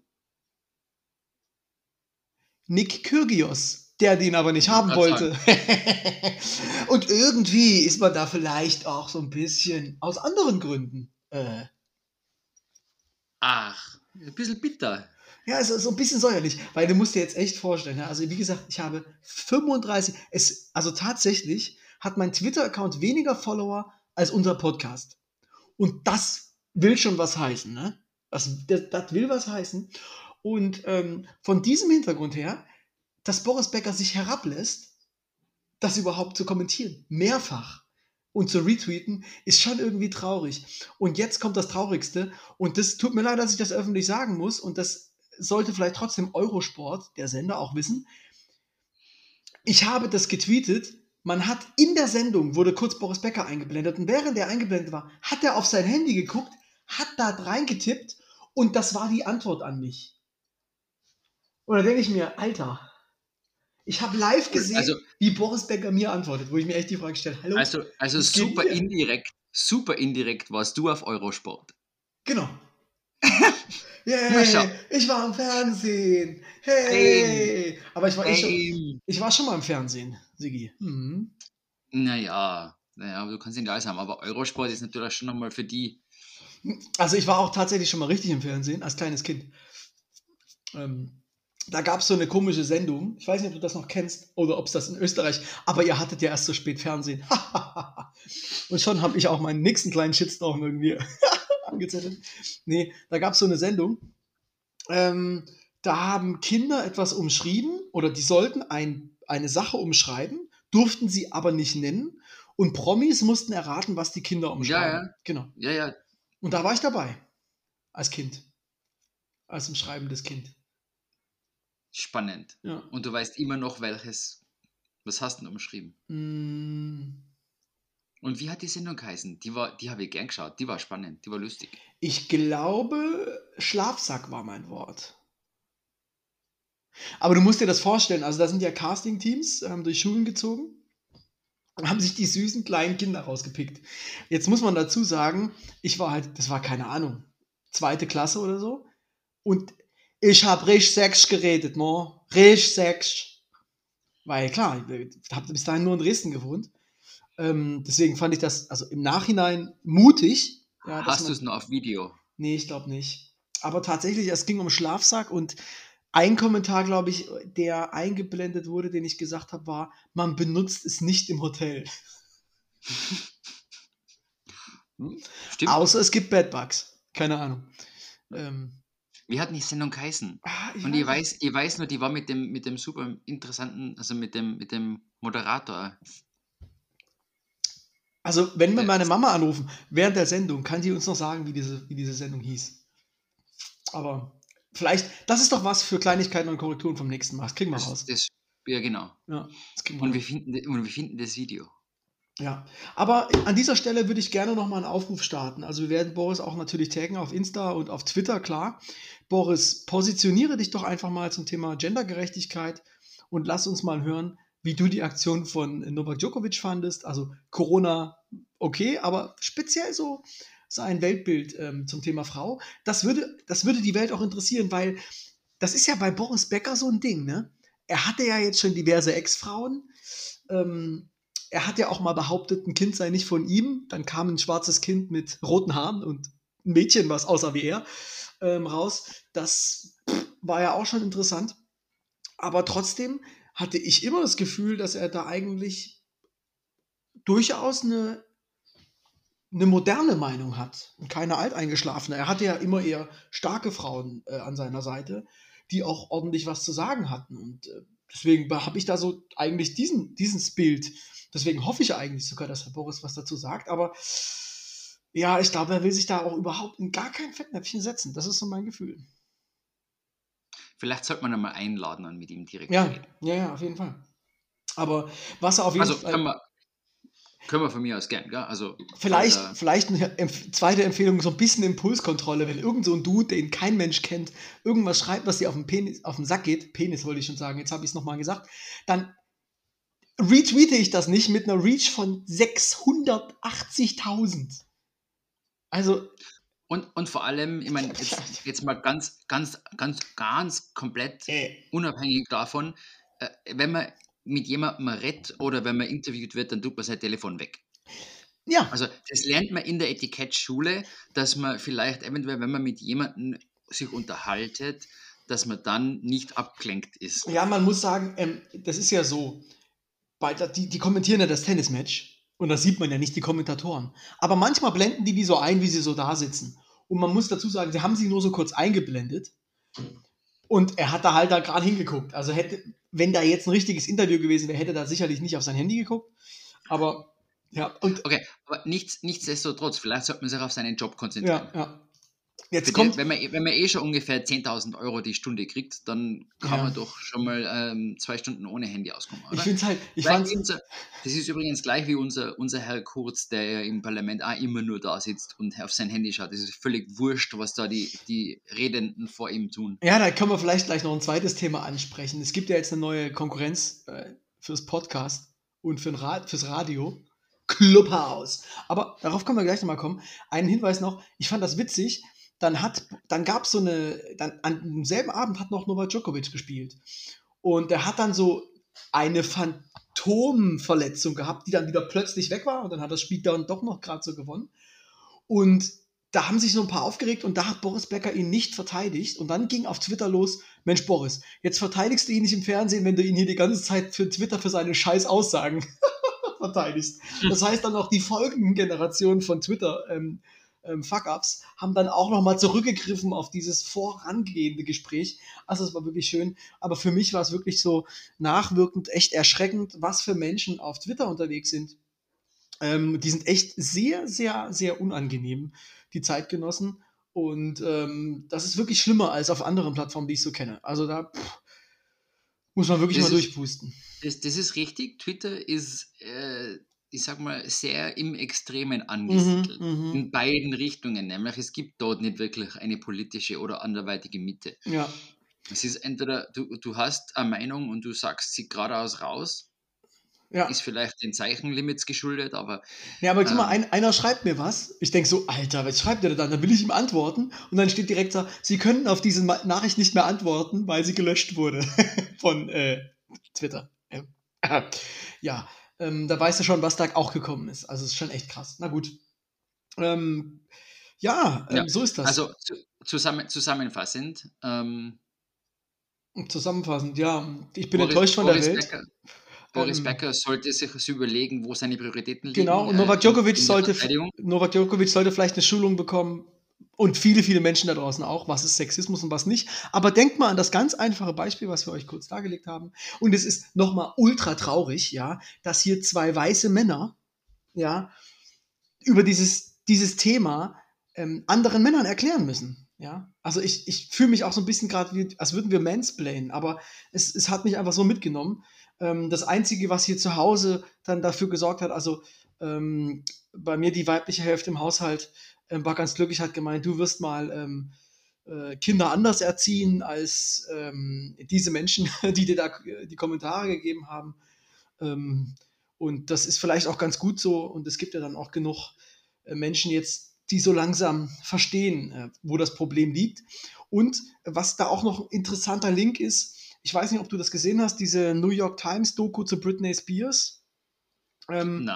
Nick Kyrgios, der den aber nicht haben wollte. Und irgendwie ist man da vielleicht auch so ein bisschen aus anderen Gründen. Äh, Ach, ein bisschen bitter. Ja, also so ein bisschen säuerlich, weil du musst dir jetzt echt vorstellen, ja, also wie gesagt, ich habe 35, es, also tatsächlich hat mein Twitter-Account weniger Follower als unser Podcast. Und das will schon was heißen, ne? Das, das, das will was heißen. Und ähm, von diesem Hintergrund her, dass Boris Becker sich herablässt, das überhaupt zu kommentieren, mehrfach und zu retweeten, ist schon irgendwie traurig. Und jetzt kommt das Traurigste. Und das tut mir leid, dass ich das öffentlich sagen muss. Und das sollte vielleicht trotzdem Eurosport, der Sender, auch wissen. Ich habe das getweetet. Man hat in der Sendung, wurde kurz Boris Becker eingeblendet und während er eingeblendet war, hat er auf sein Handy geguckt, hat da reingetippt und das war die Antwort an mich. Und da denke ich mir, Alter, ich habe live gesehen, also, wie Boris Becker mir antwortet, wo ich mir echt die Frage stelle, hallo. Also, also super indirekt, super indirekt warst du auf Eurosport. Genau. Yay, ich war im Fernsehen. Hey. Aber ich war, ich, schon, ich war schon mal im Fernsehen, Sigi. Mhm. Naja, naja, du kannst ihn da haben. Aber Eurosport ist natürlich schon nochmal für die. Also ich war auch tatsächlich schon mal richtig im Fernsehen, als kleines Kind. Ähm, da gab es so eine komische Sendung. Ich weiß nicht, ob du das noch kennst oder ob es das in Österreich, aber ihr hattet ja erst so spät Fernsehen. Und schon habe ich auch meinen nächsten kleinen Shitstorm irgendwie angezettelt. Nee, da gab es so eine Sendung. Ähm, da haben Kinder etwas umschrieben oder die sollten ein, eine Sache umschreiben, durften sie aber nicht nennen. Und Promis mussten erraten, was die Kinder umschreiben. Ja, ja. Genau. Ja, ja. Und da war ich dabei. Als Kind. Als umschreibendes Kind. Spannend. Ja. Und du weißt immer noch, welches. Was hast du denn umschrieben? Mm. Und wie hat die Sendung geheißen? Die, war, die habe ich gern geschaut. Die war spannend, die war lustig. Ich glaube, Schlafsack war mein Wort. Aber du musst dir das vorstellen, also da sind ja Casting-Teams ähm, durch Schulen gezogen und haben sich die süßen kleinen Kinder rausgepickt. Jetzt muss man dazu sagen, ich war halt, das war keine Ahnung, zweite Klasse oder so. Und ich habe richtig Sex geredet, mo. Richtig Sex. Weil klar, ich habe bis dahin nur in Dresden gewohnt. Ähm, deswegen fand ich das also im Nachhinein mutig. Ja, Hast du es noch auf Video? Nee, ich glaube nicht. Aber tatsächlich, es ging um Schlafsack und ein Kommentar, glaube ich, der eingeblendet wurde, den ich gesagt habe, war, man benutzt es nicht im Hotel. Hm, stimmt. Außer es gibt Bedbugs. Keine Ahnung. Ähm, Wie hat die Sendung geheißen? Ah, ich und ich weiß, ich weiß nur, die war mit dem, mit dem super interessanten, also mit dem, mit dem Moderator also, wenn wir meine Mama anrufen, während der Sendung, kann die uns noch sagen, wie diese, wie diese Sendung hieß. Aber vielleicht, das ist doch was für Kleinigkeiten und Korrekturen vom nächsten Mal. Das kriegen wir das, raus. Das, ja, genau. Ja, und, wir finden, und wir finden das Video. Ja, aber an dieser Stelle würde ich gerne nochmal einen Aufruf starten. Also wir werden Boris auch natürlich taggen auf Insta und auf Twitter, klar. Boris, positioniere dich doch einfach mal zum Thema Gendergerechtigkeit und lass uns mal hören, wie du die Aktion von Novak Djokovic fandest. Also Corona, okay, aber speziell so sein Weltbild ähm, zum Thema Frau. Das würde, das würde die Welt auch interessieren, weil das ist ja bei Boris Becker so ein Ding, ne? Er hatte ja jetzt schon diverse Ex-Frauen. Ähm, er hat ja auch mal behauptet, ein Kind sei nicht von ihm. Dann kam ein schwarzes Kind mit roten Haaren und ein Mädchen, was aussah wie er, ähm, raus. Das war ja auch schon interessant. Aber trotzdem hatte ich immer das Gefühl, dass er da eigentlich durchaus eine, eine moderne Meinung hat und keine alteingeschlafene. Er hatte ja immer eher starke Frauen äh, an seiner Seite, die auch ordentlich was zu sagen hatten. Und äh, deswegen habe ich da so eigentlich diesen, dieses Bild. Deswegen hoffe ich eigentlich sogar, dass Herr Boris was dazu sagt. Aber ja, ich glaube, er will sich da auch überhaupt in gar kein Fettnäpfchen setzen. Das ist so mein Gefühl. Vielleicht sollte man einmal einladen und mit ihm direkt ja, reden. Ja, ja, auf jeden Fall. Aber was er auf jeden Also Fall. wir, können wir von mir aus gern, gell? Also Vielleicht, falls er- vielleicht eine Empf zweite Empfehlung, so ein bisschen Impulskontrolle, wenn irgend so ein Dude, den kein Mensch kennt, irgendwas schreibt, was dir auf den, Penis, auf den Sack geht, Penis wollte ich schon sagen, jetzt habe ich es nochmal gesagt, dann retweete ich das nicht mit einer Reach von 680.000. Also, Und, und vor allem, ich meine, jetzt, jetzt mal ganz, ganz, ganz, ganz komplett äh, unabhängig davon, äh, wenn man mit jemandem redet oder wenn man interviewt wird, dann tut man sein Telefon weg. ja, Also das lernt man in der Etikettschule, dass man vielleicht eventuell, wenn man mit jemandem sich unterhaltet, dass man dann nicht abgelenkt ist. ja, man muss sagen, ähm, das ist ja so, bei, die, die kommentieren ja das Tennismatch und da sieht man ja nicht die Kommentatoren. Aber manchmal blenden die die so ein, wie sie so da sitzen. Und man muss dazu sagen, sie haben sie nur so kurz eingeblendet. Und er hat da halt da gerade hingeguckt. Also hätte, wenn da jetzt ein richtiges Interview gewesen wäre, hätte er da sicherlich nicht auf sein Handy geguckt. Aber ja, und Okay, aber nichts, nichtsdestotrotz, vielleicht sollte man sich auf seinen Job konzentrieren. ja, ja. Jetzt Für kommt. wenn, man, wenn man eh schon ungefähr 10.000 Euro die Stunde kriegt, dann kann Ja. man doch schon mal ähm, zwei Stunden ohne Handy auskommen. Ich Oder? finde es halt, ich fand's, unser, das ist übrigens gleich wie unser, unser Herr Kurz, der ja im Parlament auch immer nur da sitzt und auf sein Handy schaut. Es ist völlig wurscht, was da die, die Redenden vor ihm tun. Ja, da können wir vielleicht gleich noch ein zweites Thema ansprechen. Es gibt ja jetzt eine neue Konkurrenz äh, fürs Podcast und für Ra fürs Radio. Clubhouse. Aber darauf können wir gleich nochmal kommen. Einen Hinweis noch, ich fand das witzig. Dann, hat, dann gab es so eine, dann an demselben Abend hat noch Novak Djokovic gespielt. Und der hat dann so eine Phantomverletzung gehabt, die dann wieder plötzlich weg war. Und dann hat das Spiel dann doch noch gerade so gewonnen. Und da haben sich so ein paar aufgeregt und da hat Boris Becker ihn nicht verteidigt. Und dann ging auf Twitter los, Mensch Boris, jetzt verteidigst du ihn nicht im Fernsehen, wenn du ihn hier die ganze Zeit für Twitter für seine scheiß Aussagen verteidigst. Das heißt dann auch die folgenden Generationen von Twitter ähm, ähm, Fuck-Ups haben dann auch nochmal zurückgegriffen auf dieses vorangehende Gespräch. Also es war wirklich schön. Aber für mich war es wirklich so nachwirkend, echt erschreckend, was für Menschen auf Twitter unterwegs sind. Ähm, die sind echt sehr, sehr, sehr unangenehm, die Zeitgenossen. Und ähm, das ist wirklich schlimmer als auf anderen Plattformen, die ich so kenne. Also da pff, muss man wirklich Das mal ist- durchpusten. Das, das ist richtig. Twitter ist, äh, ich sag mal, sehr im Extremen angesiedelt. Mhm, mhm. In beiden Richtungen. Nämlich es gibt dort nicht wirklich eine politische oder anderweitige Mitte. Ja, Es ist entweder, du, du hast eine Meinung und du sagst sie geradeaus raus, ja. ist vielleicht den Zeichenlimits geschuldet, aber Ja, aber guck mal, Ähm. ein, einer schreibt mir was. Ich denke so, Alter, was schreibt der dann? Dann will ich ihm antworten. Und dann steht direkt da, Sie können auf diese Nachricht nicht mehr antworten, weil sie gelöscht wurde von äh, Twitter. Ja, ja ähm, da weißt du schon, was da auch gekommen ist. Also ist schon echt krass. Na gut. Ähm, ja, ähm, Ja, so ist das. also zu, zusammen, zusammenfassend, ähm, Zusammenfassend, ja, ich bin Boris- enttäuscht von Boris der Welt. Becker, Boris Ähm, Becker sollte sich überlegen, wo seine Prioritäten liegen. Genau, und äh, Novak Djokovic sollte. Novak Djokovic sollte vielleicht eine Schulung bekommen und viele, viele Menschen da draußen auch, was ist Sexismus und was nicht. Aber denkt mal an das ganz einfache Beispiel, was wir euch kurz dargelegt haben. Und es ist nochmal ultra traurig, ja, dass hier zwei weiße Männer, ja, über dieses, dieses Thema ähm, anderen Männern erklären müssen. Ja, also ich, ich fühle mich auch so ein bisschen gerade, als würden wir mansplainen, aber es, es hat mich einfach so mitgenommen. Ähm, das Einzige, was hier zu Hause dann dafür gesorgt hat, also ähm, bei mir die weibliche Hälfte im Haushalt ähm, war ganz glücklich, hat gemeint, du wirst mal ähm, äh, Kinder anders erziehen als ähm, diese Menschen, die dir da äh, die Kommentare gegeben haben. Ähm, und das ist vielleicht auch ganz gut so. Und es gibt ja dann auch genug äh, Menschen jetzt, die so langsam verstehen, äh, wo das Problem liegt. Und was da auch noch ein interessanter Link ist, ich weiß nicht, ob du das gesehen hast, diese New York Times Doku zu Britney Spears. Ähm,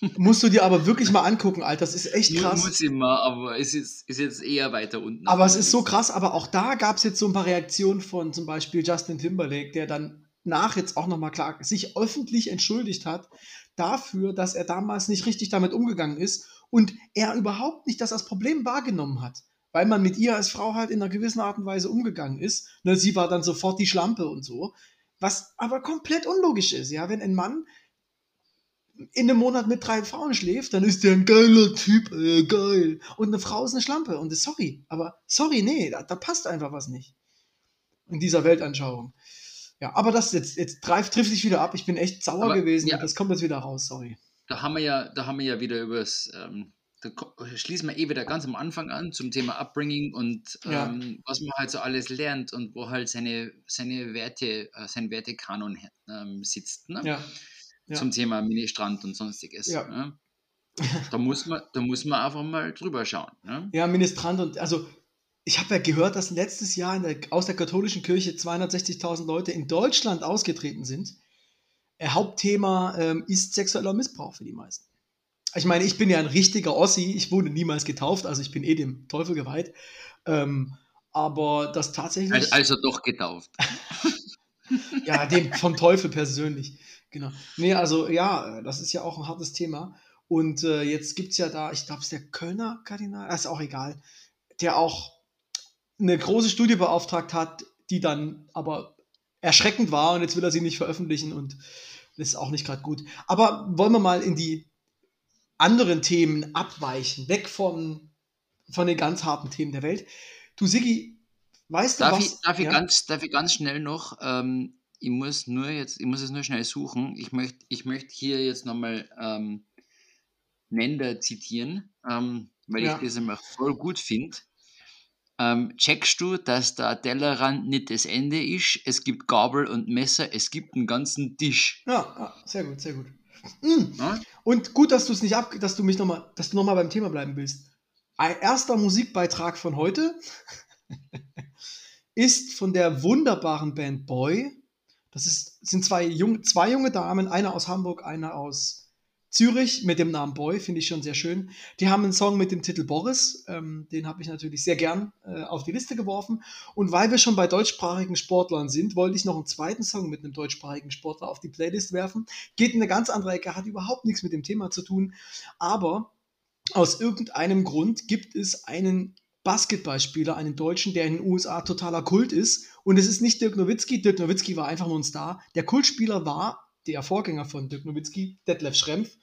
musst du dir aber wirklich mal angucken, Alter. Das ist echt krass. muss ich mal, aber es ist, ist jetzt eher weiter unten. Aber es ist so krass, aber auch da gab es jetzt so ein paar Reaktionen von zum Beispiel Justin Timberlake, der dann nach jetzt auch nochmal klar sich öffentlich entschuldigt hat dafür, dass er damals nicht richtig damit umgegangen ist und er überhaupt nicht das als Problem wahrgenommen hat, weil man mit ihr als Frau halt in einer gewissen Art und Weise umgegangen ist. Ne, sie war dann sofort die Schlampe und so, was aber komplett unlogisch ist. Ja, wenn ein Mann in einem Monat mit drei Frauen schläft, dann ist der ein geiler Typ, äh, geil. Und eine Frau ist eine Schlampe. Und das, sorry, aber sorry, nee, da, da passt einfach was nicht. In dieser Weltanschauung. Ja, aber das jetzt, jetzt trifft, trifft sich wieder ab. Ich bin echt sauer Aber, gewesen. ja. Das kommt jetzt wieder raus, sorry. Da haben wir ja, da haben wir ja wieder übers, ähm, da schließen wir eh wieder ganz am Anfang an zum Thema Upbringing und Ja. ähm, was man halt so alles lernt und wo halt seine, seine Werte, äh, sein Wertekanon ähm, sitzt. Ne? Ja. Ja. Zum Thema Ministrand und sonstiges. Ja. Ne? Da, muss man, da muss man einfach mal drüber schauen. Ne? Ja, Ministrant und also ich habe ja gehört, dass letztes Jahr der, aus der katholischen Kirche 260.000 Leute in Deutschland ausgetreten sind. Äh, Hauptthema ähm, ist sexueller Missbrauch für die meisten. Ich meine, ich bin ja ein richtiger Ossi, ich wurde niemals getauft, also ich bin eh dem Teufel geweiht. Ähm, aber das tatsächlich. Al- Also doch getauft. Ja, dem vom Teufel persönlich. Genau. Nee, also ja, das ist ja auch ein hartes Thema. Und äh, jetzt gibt es ja da, ich glaube, es ist der Kölner Kardinal, das ist auch egal, der auch eine große Studie beauftragt hat, die dann aber erschreckend war und jetzt will er sie nicht veröffentlichen und das ist auch nicht gerade gut. Aber wollen wir mal in die anderen Themen abweichen, weg von, von den ganz harten Themen der Welt. Du, Siggi, weißt du Darf, was? ich, darf, ich ja? ganz, darf ich ganz schnell noch, ähm, ich muss nur jetzt, ich muss es nur schnell suchen. Ich möchte ich möcht hier jetzt nochmal ähm, Nender zitieren, ähm, weil Ja. ich das immer voll gut finde. Ähm, checkst du, dass der Tellerrand nicht das Ende ist? Es gibt Gabel und Messer, es gibt einen ganzen Tisch. Ja, ja, sehr gut, sehr gut. Ja? Und gut, dass du es nicht ab, dass du mich noch mal, dass du noch mal beim Thema bleiben willst. Ein erster Musikbeitrag von heute ist von der wunderbaren Band Boy. Das ist, sind zwei, jung, zwei junge Damen, eine aus Hamburg, eine aus Zürich mit dem Namen Boy, finde ich schon sehr schön. Die haben einen Song mit dem Titel Boris, ähm, den habe ich natürlich sehr gern äh, auf die Liste geworfen. Und weil wir schon bei deutschsprachigen Sportlern sind, wollte ich noch einen zweiten Song mit einem deutschsprachigen Sportler auf die Playlist werfen. Geht in eine ganz andere Ecke, hat überhaupt nichts mit dem Thema zu tun. Aber aus irgendeinem Grund gibt es einen Basketballspieler, einen Deutschen, der in den USA totaler Kult ist. Und es ist nicht Dirk Nowitzki. Dirk Nowitzki war einfach nur ein Star. Der Kultspieler war der Vorgänger von Dirk Nowitzki, Detlef Schrempf.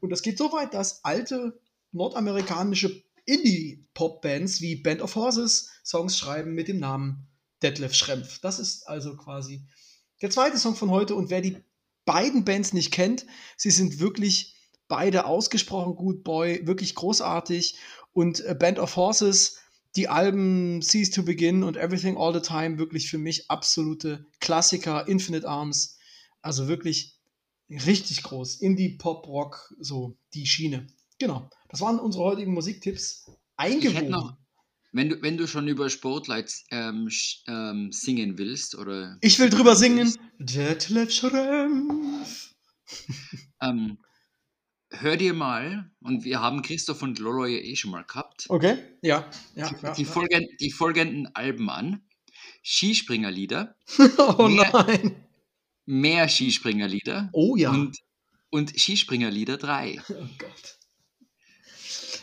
Und das geht so weit, dass alte nordamerikanische Indie-Pop-Bands wie Band of Horses Songs schreiben mit dem Namen Detlef Schrempf. Das ist also quasi der zweite Song von heute. Und wer die beiden Bands nicht kennt, sie sind wirklich beide ausgesprochen gut, Boy, wirklich großartig. Und äh, Band of Horses, die Alben Cease to Begin und Everything All the Time, wirklich für mich absolute Klassiker. Infinite Arms, also wirklich richtig groß. Indie, Pop, Rock, so die Schiene. Genau, das waren unsere heutigen Musiktipps. Eingewoben. wenn du, wenn du schon über Sportlight ähm, ähm, singen willst, oder Ich will drüber singen. Detlef Schrempf. ähm, hör dir mal, und wir haben Christoph und Lolo ja eh schon mal gehabt, Okay, ja, ja. ja, die, ja. folgen, die folgenden Alben an. Skispringerlieder, oh Mehr- nein. mehr Skispringerlieder Oh ja. und, und Skispringerlieder 3. Oh Gott.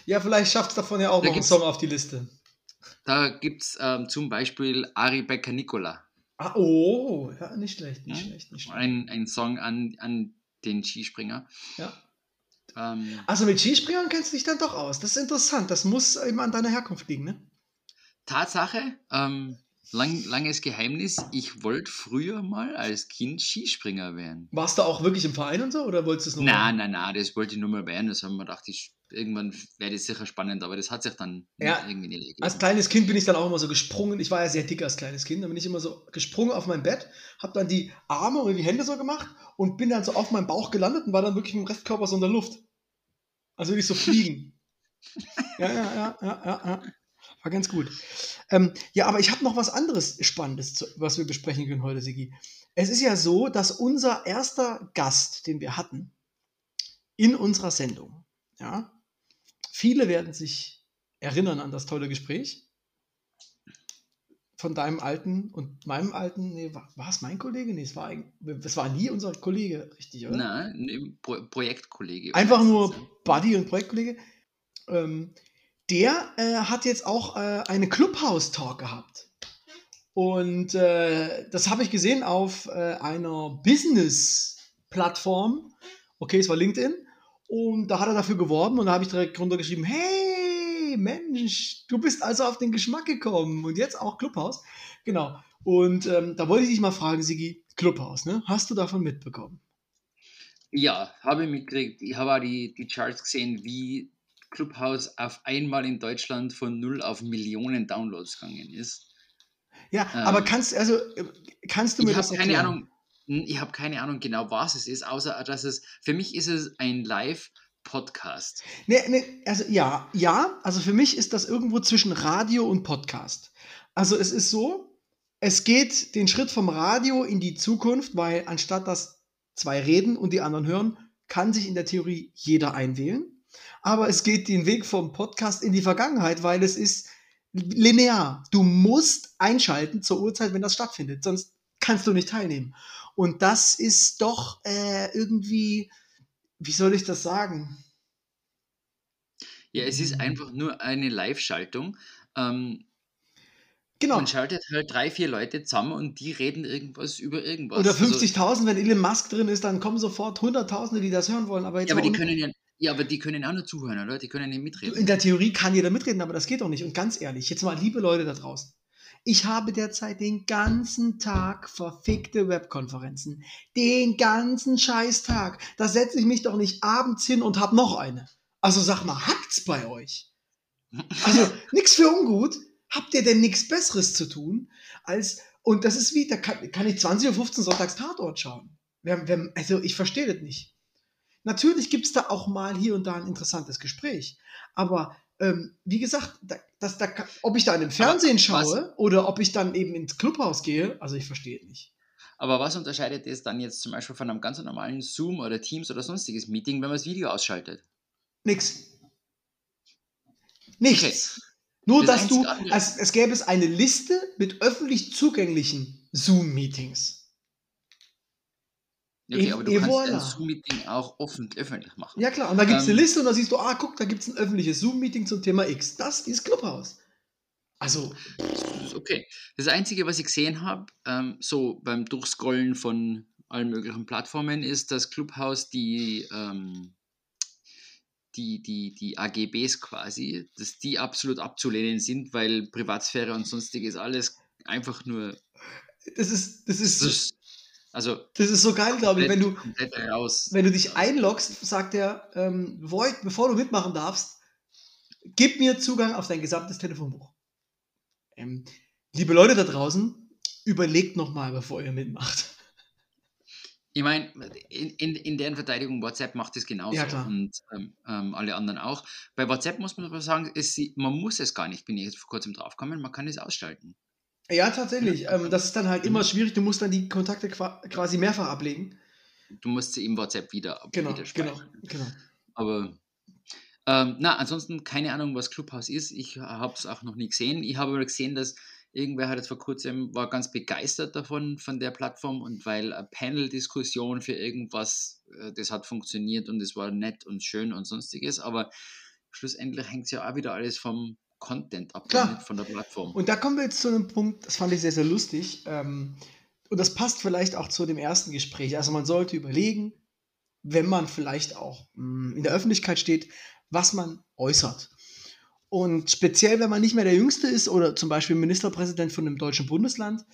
Ja, vielleicht schafft es davon ja auch Da noch einen Song auf die Liste. Da gibt es ähm, zum Beispiel Ari Becker Nicola, Ah, oh, ja, nicht schlecht, nicht Ja. schlecht, nicht schlecht. ein, ein Song an, an den Skispringer. Ja. Ähm, Also mit Skispringern kennst du dich dann doch aus. Das ist interessant. Das muss eben an deiner Herkunft liegen, ne? Tatsache, ähm, lang, langes Geheimnis, ich wollte früher mal als Kind Skispringer werden. Warst du auch wirklich im Verein und so oder wolltest du es nur? Nein, nein, nein, das wollte ich nur mal werden. Das haben wir gedacht, ich, irgendwann wäre das sicher spannend, aber das hat sich dann Ja, irgendwie nicht ergeben. Als kleines Kind bin ich dann auch immer so gesprungen. Ich war ja sehr dick als kleines Kind. Dann bin ich immer so gesprungen auf mein Bett, habe dann die Arme oder die Hände so gemacht und bin dann so auf meinem Bauch gelandet und war dann wirklich mit dem Restkörper so in der Luft. Also wirklich so fliegen. ja, ja, ja, ja, ja, ja. War ganz gut. Ähm, ja, aber ich habe noch was anderes Spannendes, was wir besprechen können heute, Sigi. Es ist ja so, dass unser erster Gast, den wir hatten, in unserer Sendung, ja, viele werden sich erinnern an das tolle Gespräch von deinem alten und meinem alten, nee, war, war es mein Kollege? Nee, es war, es war nie unser Kollege, richtig, oder? Nein, ne, Pro Projektkollege. Einfach nur meistens, Buddy und Projektkollege. Ähm, der äh, hat jetzt auch äh, eine Clubhouse-Talk gehabt. Und äh, das habe ich gesehen auf äh, einer Business-Plattform. Okay, es war LinkedIn. Und da hat er dafür geworben und da habe ich direkt runtergeschrieben, hey, Mensch, du bist also auf den Geschmack gekommen und jetzt auch Clubhouse. Genau. Und ähm, da wollte ich dich mal fragen, Sigi, Clubhouse, ne? Hast du davon mitbekommen? Ja, habe ich mitgekriegt. Ich habe auch die, die Charts gesehen, wie Clubhouse auf einmal in Deutschland von null auf Millionen Downloads gegangen ist. Ja, ähm, aber kannst, also, kannst du mir das erklären? Keine Ahnung, ich habe keine Ahnung genau, was es ist, außer dass es, für mich ist es ein Live-Podcast. Nee, nee, also ja, ja, also für mich ist das irgendwo zwischen Radio und Podcast. Also es ist so, es geht den Schritt vom Radio in die Zukunft, weil anstatt dass zwei reden und die anderen hören, kann sich in der Theorie jeder einwählen. Aber es geht den Weg vom Podcast in die Vergangenheit, weil es ist linear. Du musst einschalten zur Uhrzeit, wenn das stattfindet, sonst kannst du nicht teilnehmen. Und das ist doch äh, irgendwie, wie soll ich das sagen? Ja, es ist einfach nur eine Live-Schaltung. Ähm, genau. Man schaltet halt drei, vier Leute zusammen und die reden irgendwas über irgendwas. Oder 50.000, also, wenn Elon Musk drin ist, dann kommen sofort Hunderttausende, die das hören wollen. Aber jetzt ja, aber die können ja, ja, aber die können auch nur zuhören, oder? Die können nicht mitreden. In der Theorie kann jeder mitreden, aber das geht doch nicht. Und ganz ehrlich, jetzt mal liebe Leute da draußen. Ich habe derzeit den ganzen Tag verfickte Webkonferenzen. Den ganzen Scheißtag. Da setze ich mich doch nicht abends hin und habe noch eine. Also sag mal, hackt's bei euch? Also nix für ungut. Habt ihr denn nichts Besseres zu tun als und das ist wie, da kann, kann ich 20.15 Uhr sonntags Tatort schauen. also ich verstehe das nicht. Natürlich gibt es da auch mal hier und da ein interessantes Gespräch. Aber ähm, wie gesagt, da, das, da, ob ich da in den Fernsehen schaue oder ob ich dann eben ins Clubhaus gehe, also ich verstehe nicht. Aber was unterscheidet es dann jetzt zum Beispiel von einem ganz normalen Zoom oder Teams oder sonstiges Meeting, wenn man das Video ausschaltet? Nix. Nichts. Okay. Nur, das dass du, als, es gäbe es eine Liste mit öffentlich zugänglichen Zoom-Meetings. Okay, aber du et kannst voilà. ein Zoom-Meeting auch offen, öffentlich machen. Ja klar, und da gibt es ähm, eine Liste und da siehst du, ah, guck, da gibt es ein öffentliches Zoom-Meeting zum Thema X. Das ist Clubhouse. Also. Okay. Das Einzige, was ich gesehen habe, ähm, so beim Durchscrollen von allen möglichen Plattformen, ist, dass Clubhouse die, ähm, die, die, die AGBs quasi, dass die absolut abzulehnen sind, weil Privatsphäre und sonstiges alles einfach nur. Das ist, das ist, das also das ist so geil, glaube ich, wenn du, wenn du dich einloggst, sagt er, ähm, Void, bevor du mitmachen darfst, gib mir Zugang auf dein gesamtes Telefonbuch. Ähm, liebe Leute da draußen, überlegt nochmal, bevor ihr mitmacht. Ich meine, in, in, in deren Verteidigung, WhatsApp macht es genauso ja, klar. und ähm, ähm, alle anderen auch. Bei WhatsApp muss man aber sagen, es, man muss es gar nicht, bin ich jetzt vor kurzem draufgekommen, man kann es ausschalten. Ja, tatsächlich. Ähm, das ist dann halt immer schwierig. Du musst dann die Kontakte quasi mehrfach ablegen. Du musst sie im WhatsApp wieder, genau, wieder Genau, genau. Aber ähm, na, ansonsten keine Ahnung, was Clubhouse ist. Ich habe es auch noch nie gesehen. Ich habe aber gesehen, dass irgendwer hat jetzt vor kurzem war ganz begeistert davon von der Plattform und weil eine Panel-Diskussion für irgendwas, äh, das hat funktioniert und es war nett und schön und sonstiges. Aber schlussendlich hängt es ja auch wieder alles vom Content abhängig von der Plattform. Und da kommen wir jetzt zu einem Punkt, das fand ich sehr, sehr lustig. Ähm, und das passt vielleicht auch zu dem ersten Gespräch. Also man sollte überlegen, wenn man vielleicht auch mh, mm, in der Öffentlichkeit steht, was man äußert. Und speziell, wenn man nicht mehr der Jüngste ist oder zum Beispiel Ministerpräsident von einem deutschen Bundesland,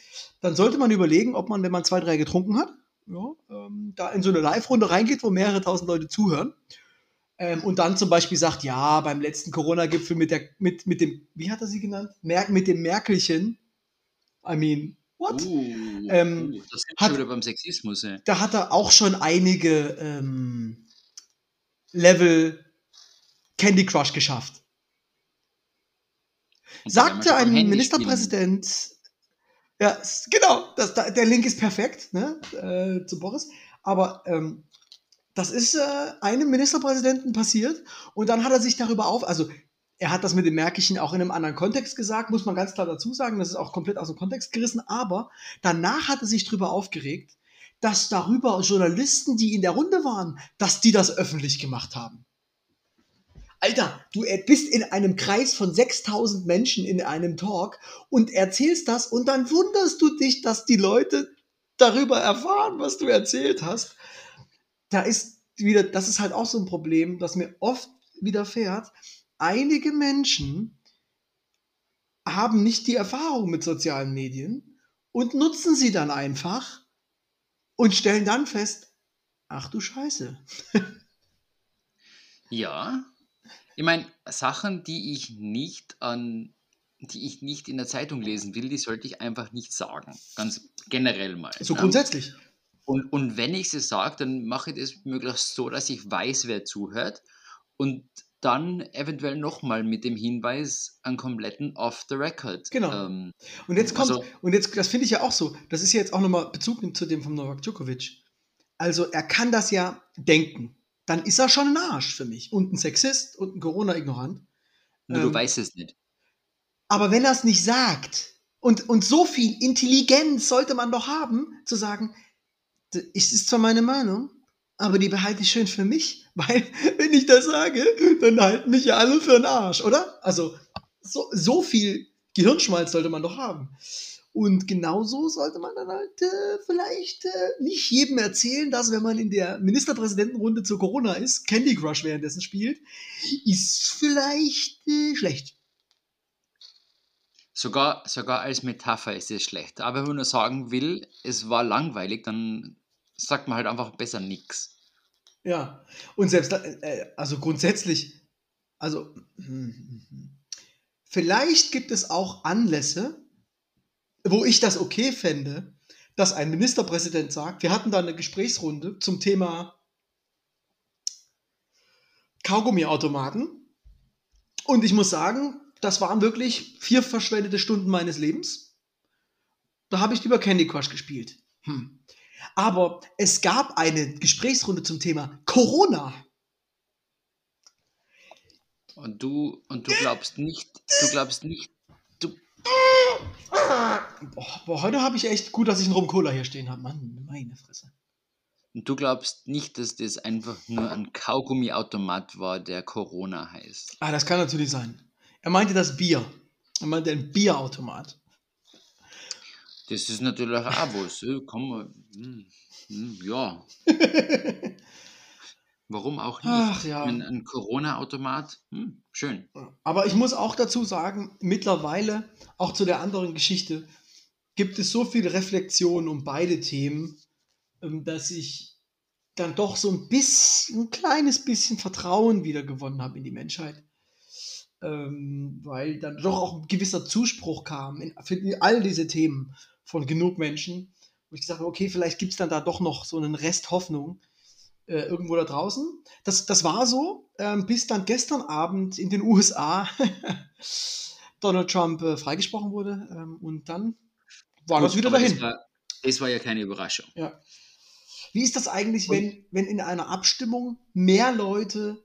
dann sollte man überlegen, ob man, wenn man zwei, drei getrunken hat, ja, ähm, da in so eine Live-Runde reingeht, wo mehrere tausend Leute zuhören ähm, und dann zum Beispiel sagt, ja, beim letzten Corona-Gipfel mit, mit, mit dem, wie hat er sie genannt? Mer mit dem Merkelchen. I mean, what? Uh, ähm, uh, das ist hat, schon wieder beim Sexismus, ey. Da hat er auch schon einige ähm, Level Candy Crush geschafft. Und Sagte ein Ministerpräsident, ja, genau, das, der Link ist perfekt, ne, äh, zu Boris. Aber ähm, das ist äh, einem Ministerpräsidenten passiert und dann hat er sich darüber auf, also er hat das mit dem Märkischen auch in einem anderen Kontext gesagt, muss man ganz klar dazu sagen, das ist auch komplett aus dem Kontext gerissen, aber danach hat er sich darüber aufgeregt, dass darüber Journalisten, die in der Runde waren, dass die das öffentlich gemacht haben. Alter, du bist in einem Kreis von 6000 Menschen in einem Talk und erzählst das und dann wunderst du dich, dass die Leute darüber erfahren, was du erzählt hast da ist wieder, das ist halt auch so ein Problem, das mir oft widerfährt. Einige Menschen haben nicht die Erfahrung mit sozialen Medien und nutzen sie dann einfach und stellen dann fest, ach du Scheiße. Ja. Ich meine, Sachen, die ich nicht an die ich nicht in der Zeitung lesen will, die sollte ich einfach nicht sagen. Ganz generell mal. So ne? grundsätzlich. Und, und wenn ich sie sage, dann mache ich das möglichst so, dass ich weiß, wer zuhört. Und dann eventuell nochmal mit dem Hinweis an kompletten Off the Record. Genau. Ähm, und jetzt kommt, also, und jetzt, das finde ich ja auch so, das ist ja jetzt auch nochmal Bezug zu dem von Novak Djokovic. Also er kann das ja denken. Dann ist er schon ein Arsch für mich. Und ein Sexist und ein Corona-Ignorant. Nur ähm, du weißt es nicht. Aber wenn er es nicht sagt, und, und so viel Intelligenz sollte man doch haben, zu sagen, es ist zwar meine Meinung, aber die behalte ich schön für mich, weil wenn ich das sage, dann halten mich ja alle für einen Arsch, oder? Also so, so viel Gehirnschmalz sollte man doch haben. Und genauso sollte man dann halt äh, vielleicht äh, nicht jedem erzählen, dass wenn man in der Ministerpräsidentenrunde zur Corona ist, Candy Crush währenddessen spielt, ist vielleicht äh, schlecht. Sogar, sogar als Metapher ist es schlecht. Aber wenn man nur sagen will, es war langweilig, dann sagt man halt einfach besser nichts. Ja, und selbst, äh, also grundsätzlich, also vielleicht gibt es auch Anlässe, wo ich das okay fände, dass ein Ministerpräsident sagt, wir hatten da eine Gesprächsrunde zum Thema Kaugummiautomaten und ich muss sagen, das waren wirklich vier verschwendete Stunden meines Lebens. Da habe ich lieber Candy Crush gespielt. Hm. Aber es gab eine Gesprächsrunde zum Thema Corona. Und du, und du glaubst nicht, du glaubst nicht, du. Boah, boah heute habe ich echt gut, dass ich einen Rum Cola hier stehen habe. Mann, meine Fresse. Und du glaubst nicht, dass das einfach nur ein Kaugummiautomat war, der Corona heißt. Ah, das kann natürlich sein. Er meinte das Bier. Er meinte ein Bierautomat. Das ist natürlich auch was. Kann man, hm, hm, ja. Warum auch nicht? Ach, ja. Ein, ein Corona-Automat, hm, schön. Aber ich muss auch dazu sagen, mittlerweile, auch zu der anderen Geschichte, gibt es so viel Reflexion um beide Themen, ähm, dass ich dann doch so ein bisschen, ein kleines bisschen Vertrauen wieder gewonnen habe in die Menschheit. Ähm, weil dann doch auch ein gewisser Zuspruch kam in, für all diese Themen von genug Menschen, wo ich gesagt habe, okay, vielleicht gibt es dann da doch noch so einen Rest Hoffnung äh, irgendwo da draußen. Das, das war so, ähm, bis dann gestern Abend in den USA Donald Trump äh, freigesprochen wurde ähm, und dann war Gut, das wieder dahin. Das war, das war, ja keine Überraschung. Ja. Wie ist das eigentlich, wenn, wenn in einer Abstimmung mehr Leute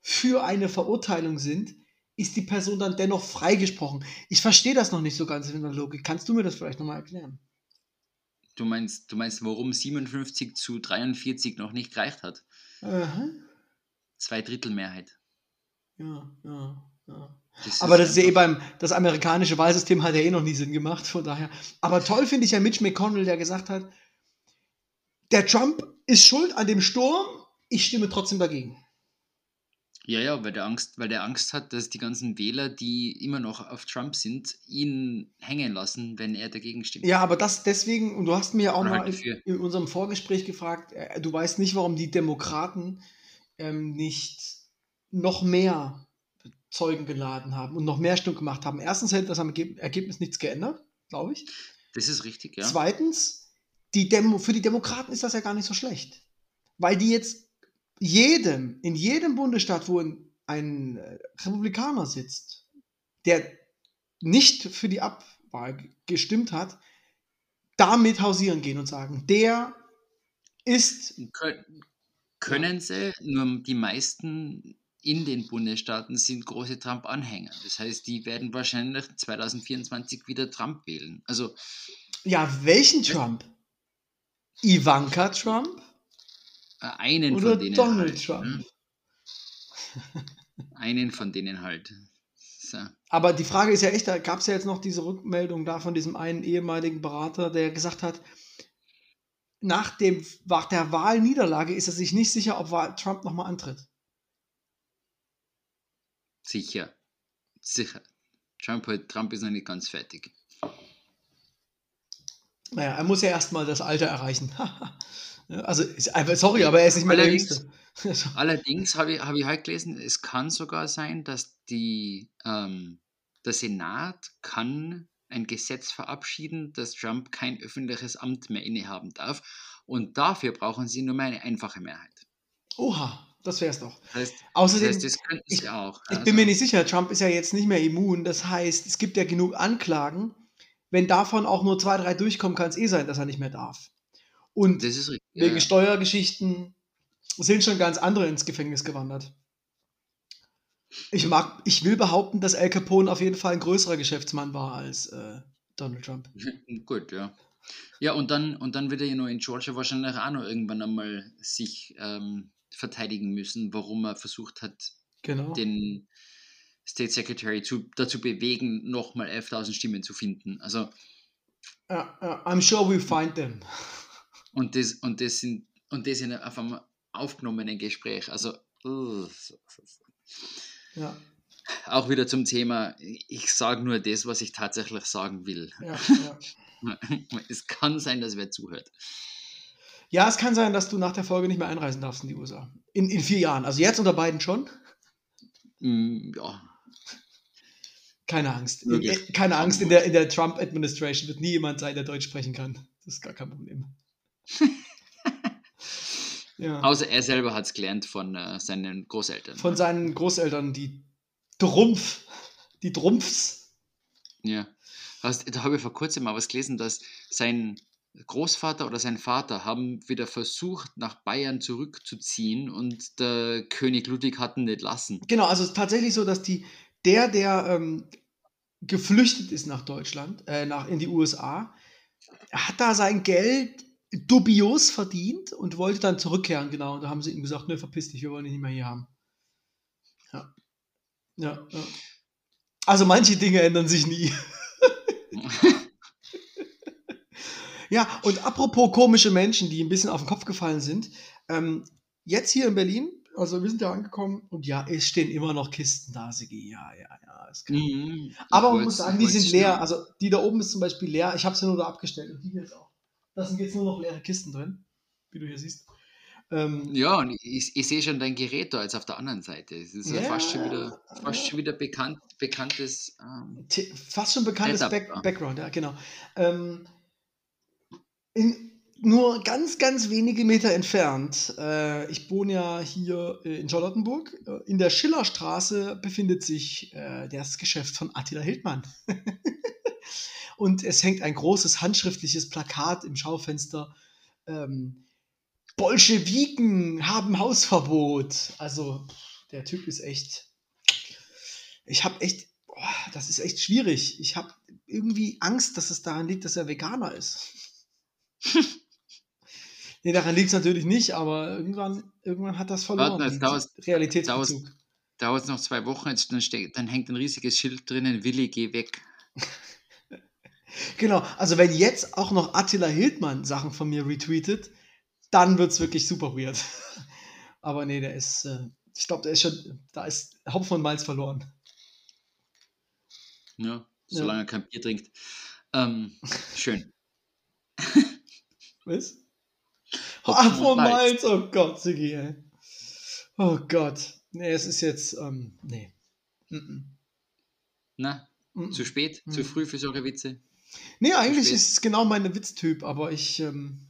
für eine Verurteilung sind, ist die Person dann dennoch freigesprochen. Ich verstehe das noch nicht so ganz in der Logik. Kannst du mir das vielleicht nochmal erklären? Du meinst, du meinst, warum 57 zu 43 noch nicht gereicht hat? Aha. Zwei Drittel Mehrheit. Ja, ja, ja. Das aber das ist ja eh beim, das amerikanische Wahlsystem hat ja eh noch nie Sinn gemacht, von daher. Aber toll finde ich ja Mitch McConnell, der gesagt hat, der Trump ist schuld an dem Sturm, ich stimme trotzdem dagegen. Ja, ja, weil der Angst, weil der Angst hat, dass die ganzen Wähler, die immer noch auf Trump sind, ihn hängen lassen, wenn er dagegen stimmt. Ja, aber das deswegen, und du hast mir ja auch Oder mal halt in, in, unserem Vorgespräch gefragt, äh, du weißt nicht, warum die Demokraten ähm, nicht noch mehr Zeugen geladen haben und noch mehr Stimmen gemacht haben. Erstens hätte das am Ergebnis nichts geändert, glaube ich. Das ist richtig, ja. Zweitens, die Demo, für die Demokraten ist das ja gar nicht so schlecht. Weil die jetzt jedem, in jedem Bundesstaat, wo ein äh, Republikaner sitzt, der nicht für die Abwahl gestimmt hat, damit hausieren gehen und sagen, der ist. können sie, nur die meisten in den Bundesstaaten sind große Trump-Anhänger. Das heißt, die werden wahrscheinlich 2024 wieder Trump wählen. Also. Ja, welchen Trump? Ivanka Trump? Äh, einen Oder von denen Donald halt. Trump. Ne? Einen von denen halt. So. Aber die Frage ist ja echt, da gab es ja jetzt noch diese Rückmeldung da von diesem einen ehemaligen Berater, der gesagt hat, nach, dem, nach der Wahlniederlage ist er sich nicht sicher, ob Trump nochmal antritt. Sicher. Sicher. Trump, Trump ist noch nicht ganz fertig. Naja, er muss ja erstmal das Alter erreichen. also, sorry, aber er ist nicht mehr der Jüngste. Allerdings habe ich, hab ich halt gelesen, es kann sogar sein, dass die, ähm, der Senat kann ein Gesetz verabschieden, dass Trump kein öffentliches Amt mehr innehaben darf. Und dafür brauchen sie nur mehr eine einfache Mehrheit. Oha, das wäre es doch. Das heißt, Außerdem, das, heißt, das ich, auch. Ich bin mir nicht sicher, Trump ist ja jetzt nicht mehr immun. Das heißt, es gibt ja genug Anklagen. Wenn davon auch nur zwei, drei durchkommen, kann es eh sein, dass er nicht mehr darf. Und richtig, wegen ja. Steuergeschichten sind schon ganz andere ins Gefängnis gewandert. Ich mag, ich will behaupten, dass Al Capone auf jeden Fall ein größerer Geschäftsmann war als äh, Donald Trump. Gut, ja. Ja, und dann, und dann wird er ja noch in Georgia wahrscheinlich auch noch irgendwann einmal sich ähm, verteidigen müssen, warum er versucht hat, Genau. den State Secretary zu, dazu bewegen, nochmal 11.000 Stimmen zu finden. Also, Ja, ja, I'm sure we find them. Und das, und das sind, und das in auf einem aufgenommenen Gespräch. Also, uh, so- so- so. Ja, auch wieder zum Thema, ich sage nur das, was ich tatsächlich sagen will. ja, ja. Es kann sein, dass wer zuhört. ja, es kann sein, dass du nach der Folge nicht mehr einreisen darfst in die USA. In, in vier Jahren. Also jetzt unter beiden schon. Mm, Ja, Keine Angst. Möglich. in, keine Angst, in der, in der Trump-Administration wird nie jemand sein, der Deutsch sprechen kann. Das ist gar kein Problem. Ja. außer er selber hat es gelernt von äh, seinen Großeltern. Von seinen Großeltern, die Trumpf, die Trumpfs. Ja. Hast, da habe ich vor kurzem mal was gelesen, dass sein Großvater oder sein Vater haben wieder versucht, nach Bayern zurückzuziehen und der König Ludwig hat ihn nicht lassen. Genau, also es ist tatsächlich so, dass die, der, der ähm, geflüchtet ist nach Deutschland, äh, nach, in die USA, hat da sein Geld dubios verdient und wollte dann zurückkehren, genau. Und da haben sie ihm gesagt, ne, verpiss dich, wir wollen dich nicht mehr hier haben. Ja. Ja, ja. Also manche Dinge ändern sich nie. Ja, und apropos komische Menschen, die ein bisschen auf den Kopf gefallen sind. Ähm, jetzt hier in Berlin, also wir sind ja angekommen und ja, es stehen immer noch Kisten da, Sigi. Ja, ja, ja. Mhm. Aber man muss sagen, die sind leer. Also die da oben ist zum Beispiel leer. Ich habe sie nur da abgestellt und die ist auch. Da sind jetzt nur noch leere Kisten drin, wie du hier siehst. Ähm, Ja, und ich, ich sehe schon dein Gerät da jetzt auf der anderen Seite. Es ist ja, Ja, fast schon wieder, ja. fast schon wieder bekannt, bekanntes. Ähm, fast schon bekanntes Back ja. Background, ja, genau. Ähm, in, nur ganz, ganz wenige Meter entfernt, äh, ich wohne ja hier äh, in Charlottenburg, äh, in der Schillerstraße befindet sich äh, das Geschäft von Attila Hildmann. Und es hängt ein großes handschriftliches Plakat im Schaufenster. Ähm, Bolschewiken haben Hausverbot. Also, der Typ ist echt. Ich habe echt. Boah, das ist echt schwierig. Ich habe irgendwie Angst, dass es daran liegt, dass er Veganer ist. nee, daran liegt es natürlich nicht, aber irgendwann, irgendwann hat das verloren. Warte, dauert- Realitätsbezug. Dauert es noch zwei Wochen, jetzt, dann, dann hängt ein riesiges Schild drinnen, Willi, geh weg. Genau, also wenn jetzt auch noch Attila Hildmann Sachen von mir retweetet, dann wird es wirklich super weird. Aber nee, der ist, äh, ich glaube, der ist schon, da ist Hopfen und Malz verloren. Ja, solange er kein Bier trinkt. Ähm, schön. Was? Hopfen Ach, und von Malz. Oh Gott, Sigi, ey. Oh Gott. Nee, es ist jetzt, ähm, nee. Mm Na, -mm. Mm zu spät, zu Mhm. früh für solche Witze. Nee, eigentlich ist es genau mein Witztyp, aber ich, ähm,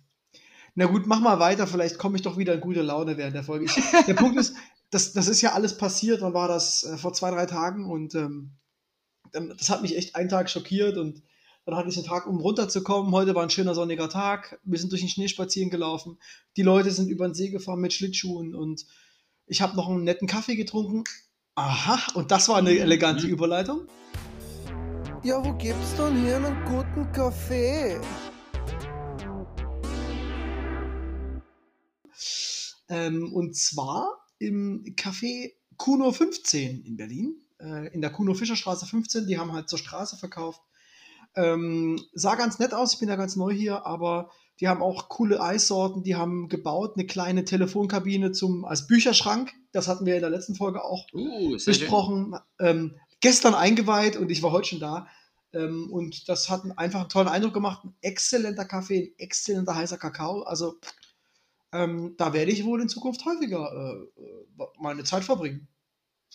na gut, mach mal weiter, vielleicht komme ich doch wieder in gute Laune während der Folge. Ich, der Punkt ist, das, das ist ja alles passiert, wann war das? Äh, vor zwei, drei Tagen und ähm, dann, das hat mich echt einen Tag schockiert und dann hatte ich einen Tag, um runterzukommen. Heute war ein schöner sonniger Tag. Wir sind durch den Schnee spazieren gelaufen. Die Leute sind über den See gefahren mit Schlittschuhen und ich habe noch einen netten Kaffee getrunken. Aha, und das war eine elegante Mhm. Überleitung. Ja, wo gibt's denn hier einen guten Kaffee? Ähm, und zwar im Café Kuno 15 in Berlin, äh, in der Kuno Fischerstraße 15. Die haben halt zur Straße verkauft. Ähm, sah ganz nett aus, ich bin ja ganz neu hier, aber die haben auch coole Eissorten. Die haben gebaut eine kleine Telefonkabine zum, als Bücherschrank. Das hatten wir in der letzten Folge auch Uh, besprochen. Ähm, gestern eingeweiht und ich war heute schon da. Ähm, und das hat einfach einen tollen Eindruck gemacht. Ein exzellenter Kaffee, ein exzellenter heißer Kakao. Also ähm, da werde ich wohl in Zukunft häufiger äh, äh, meine Zeit verbringen.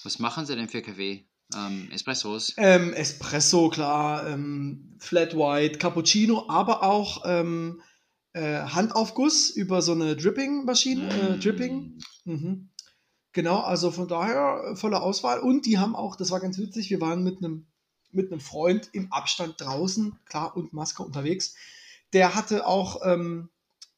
Was machen Sie denn für Kaffee? Ähm, Espressos? Ähm, Espresso, klar, ähm, Flat White, Cappuccino, aber auch ähm, äh, Handaufguss über so eine Dripping-Maschine. Äh, Dripping. Mhm. Genau, also von daher äh, volle Auswahl. Und die haben auch, das war ganz witzig, wir waren mit einem mit einem Freund im Abstand draußen, klar, und Maske unterwegs. Der hatte auch ähm,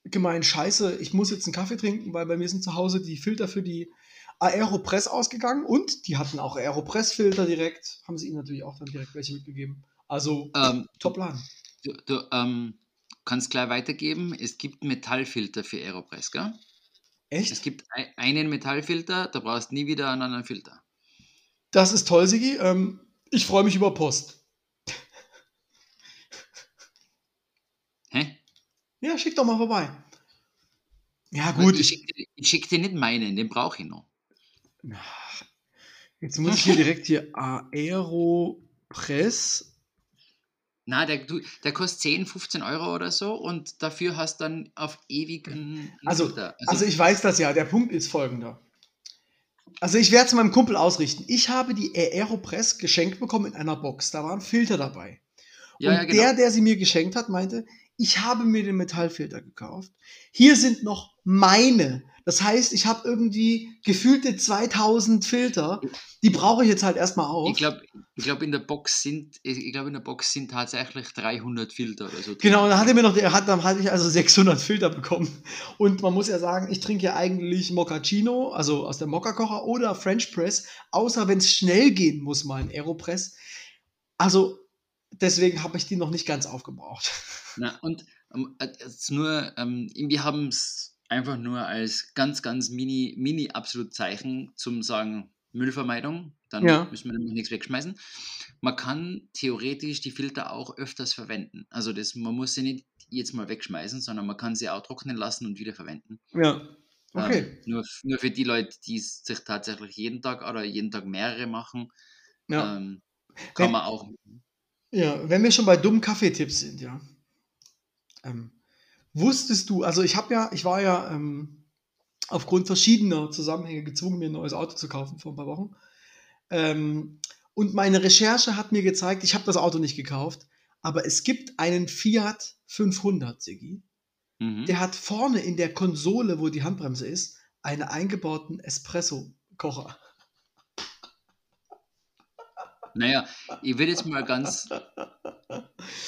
gemeint, scheiße, ich muss jetzt einen Kaffee trinken, weil bei mir sind zu Hause die Filter für die Aeropress ausgegangen und die hatten auch Aeropress-Filter direkt, haben sie ihnen natürlich auch dann direkt welche mitgegeben. Also Ähm, top Plan. du du ähm, kannst gleich weitergeben. Es gibt Metallfilter für Aeropress, gell? Es Echt? gibt ei- einen Metallfilter, da brauchst du nie wieder einen anderen Filter. Das ist toll, Sigi. Ähm, ich freue mich über Post. Hä? Ja, schick doch mal vorbei. Ja, Gut, ich schicke dir, schick dir nicht meinen, den brauche ich noch. Jetzt muss ich hier direkt hier Aeropress. Na, der, du, der kostet 10, 15 Euro oder so und dafür hast dann auf ewig einen, Also, Filter. also ich weiß das ja. Der Punkt ist folgender. Also ich werde es meinem Kumpel ausrichten. Ich habe die Aeropress geschenkt bekommen in einer Box. Da war ein Filter dabei. ja, und ja, genau. der, der sie mir geschenkt hat, meinte, ich habe mir den Metallfilter gekauft. Hier sind noch meine. Das heißt, ich habe irgendwie gefühlte 2000 Filter. Die brauche ich jetzt halt erstmal auf. ich glaube, ich glaub, in der Box sind, ich ich glaube, in der Box sind tatsächlich 300 Filter oder so. Genau, und dann hat er mir noch, hat, dann hatte ich also 600 Filter bekommen. Und man muss ja sagen, ich trinke ja eigentlich Moccacino, also aus der Mokka-Kocher oder French Press, außer wenn es schnell gehen muss, mal ein Aeropress. Also deswegen habe ich die noch nicht ganz aufgebraucht. Na, und ähm, äh, jetzt nur, ähm, wir haben es einfach nur als ganz, ganz mini, mini Absolutzeichen zum sagen Müllvermeidung. Dann Ja. müssen wir nämlich nichts wegschmeißen. Man kann theoretisch die Filter auch öfters verwenden. Also das, man muss sie nicht jetzt mal wegschmeißen, sondern man kann sie auch trocknen lassen und wieder verwenden. Ja. Okay. Ähm, nur, nur für die Leute, die es sich tatsächlich jeden Tag oder jeden Tag mehrere machen, ja. ähm, kann Wenn- man auch. ja, wenn wir schon bei dummen Kaffeetipps sind, ja. Ähm, wusstest du, also ich habe ja, ich war ja ähm, aufgrund verschiedener Zusammenhänge gezwungen, mir ein neues Auto zu kaufen vor ein paar Wochen. Ähm, und meine Recherche hat mir gezeigt, ich habe das Auto nicht gekauft, aber es gibt einen Fiat 500, Siggi. Mhm. Der hat vorne in der Konsole, wo die Handbremse ist, einen eingebauten Espresso-Kocher. Naja, ich würde jetzt mal ganz.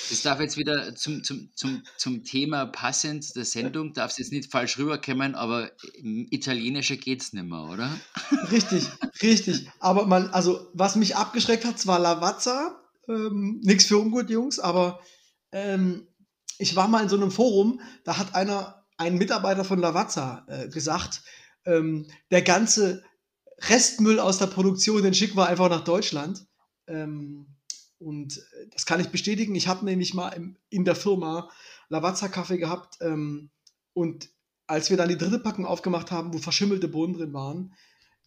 Das darf jetzt wieder zum, zum, zum, zum Thema passend der Sendung, darf es jetzt nicht falsch rüberkommen, aber im italienischer geht es nicht mehr, oder? Richtig, richtig. Aber man, also, was mich abgeschreckt hat, zwar Lavazza, ähm, nichts für ungut, Jungs, aber ähm, ich war mal in so einem Forum, da hat einer, ein Mitarbeiter von Lavazza äh, gesagt, ähm, der ganze Restmüll aus der Produktion, den schicken wir einfach nach Deutschland. Ähm, und äh, das kann ich bestätigen. Ich habe nämlich mal im, in der Firma Lavazza-Kaffee gehabt und als wir dann die dritte Packung aufgemacht haben, wo verschimmelte Bohnen drin waren,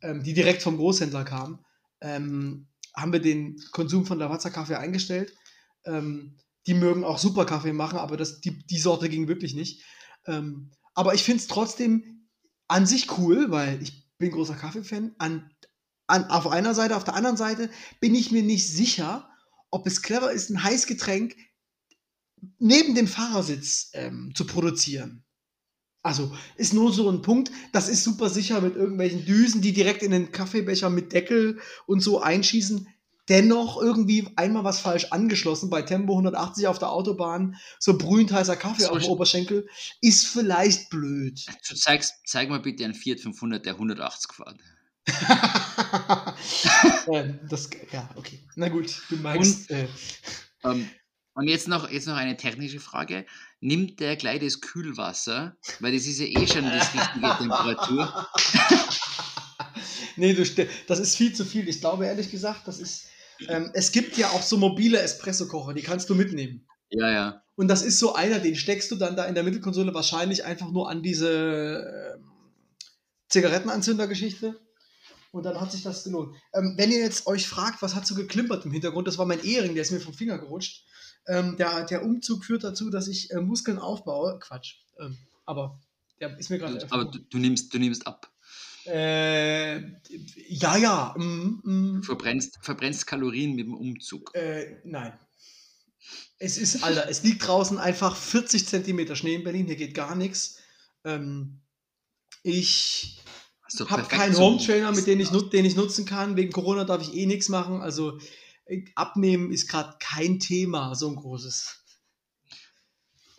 ähm, die direkt vom Großhändler kamen, ähm, haben wir den Konsum von Lavazza-Kaffee eingestellt. Ähm, die mögen auch super Kaffee machen, aber das, die, die Sorte ging wirklich nicht. Ähm, aber ich finde es trotzdem an sich cool, weil ich bin großer Kaffee-Fan. An, an, auf einer Seite, auf der anderen Seite bin ich mir nicht sicher, ob es clever ist, ein Heißgetränk neben dem Fahrersitz ähm, zu produzieren. Also ist nur so ein Punkt, das ist super sicher mit irgendwelchen Düsen, die direkt in den Kaffeebecher mit Deckel und so einschießen. Dennoch irgendwie einmal was falsch angeschlossen bei Tempo 180 auf der Autobahn, so brühend heißer Kaffee So auf dem sch- Oberschenkel, ist vielleicht blöd. Du zeigst, zeig mal bitte einen Fiat 500, der 180 gefahren. Ähm, das, ja, okay. Na gut, du meinst. Äh, Ähm, und jetzt noch, jetzt noch eine technische Frage. Nimmt der gleich das Kühlwasser, weil das ist ja eh schon das richtige Temperatur. nee, du, das ist viel zu viel. Ich glaube ehrlich gesagt, das ist. Ähm, es gibt ja auch so mobile Espresso-Kocher, die kannst du mitnehmen. Ja, ja. Und das ist so einer, den steckst du dann da in der Mittelkonsole wahrscheinlich einfach nur an diese ähm, Zigarettenanzünder-Geschichte. Und dann hat sich das gelohnt. Ähm, wenn ihr jetzt euch fragt, was hat so geklimpert im Hintergrund, das war mein Ehering, der ist mir vom Finger gerutscht. Ähm, der, der Umzug führt dazu, dass ich äh, Muskeln aufbaue. Quatsch. Ähm, aber der ist mir gerade. Aber du, du, nimmst, du nimmst ab. Äh, ja, ja. Mm, mm. Verbrennst, verbrennst Kalorien mit dem Umzug. Äh, nein. Es ist, Alter, es liegt draußen einfach 40 Zentimeter Schnee in Berlin, hier geht gar nichts. Ähm, ich habe keinen Home Trainer, mit dem ich, den ich nutzen kann. Wegen Corona darf ich eh nichts machen. Also äh, abnehmen ist gerade kein Thema, so ein großes.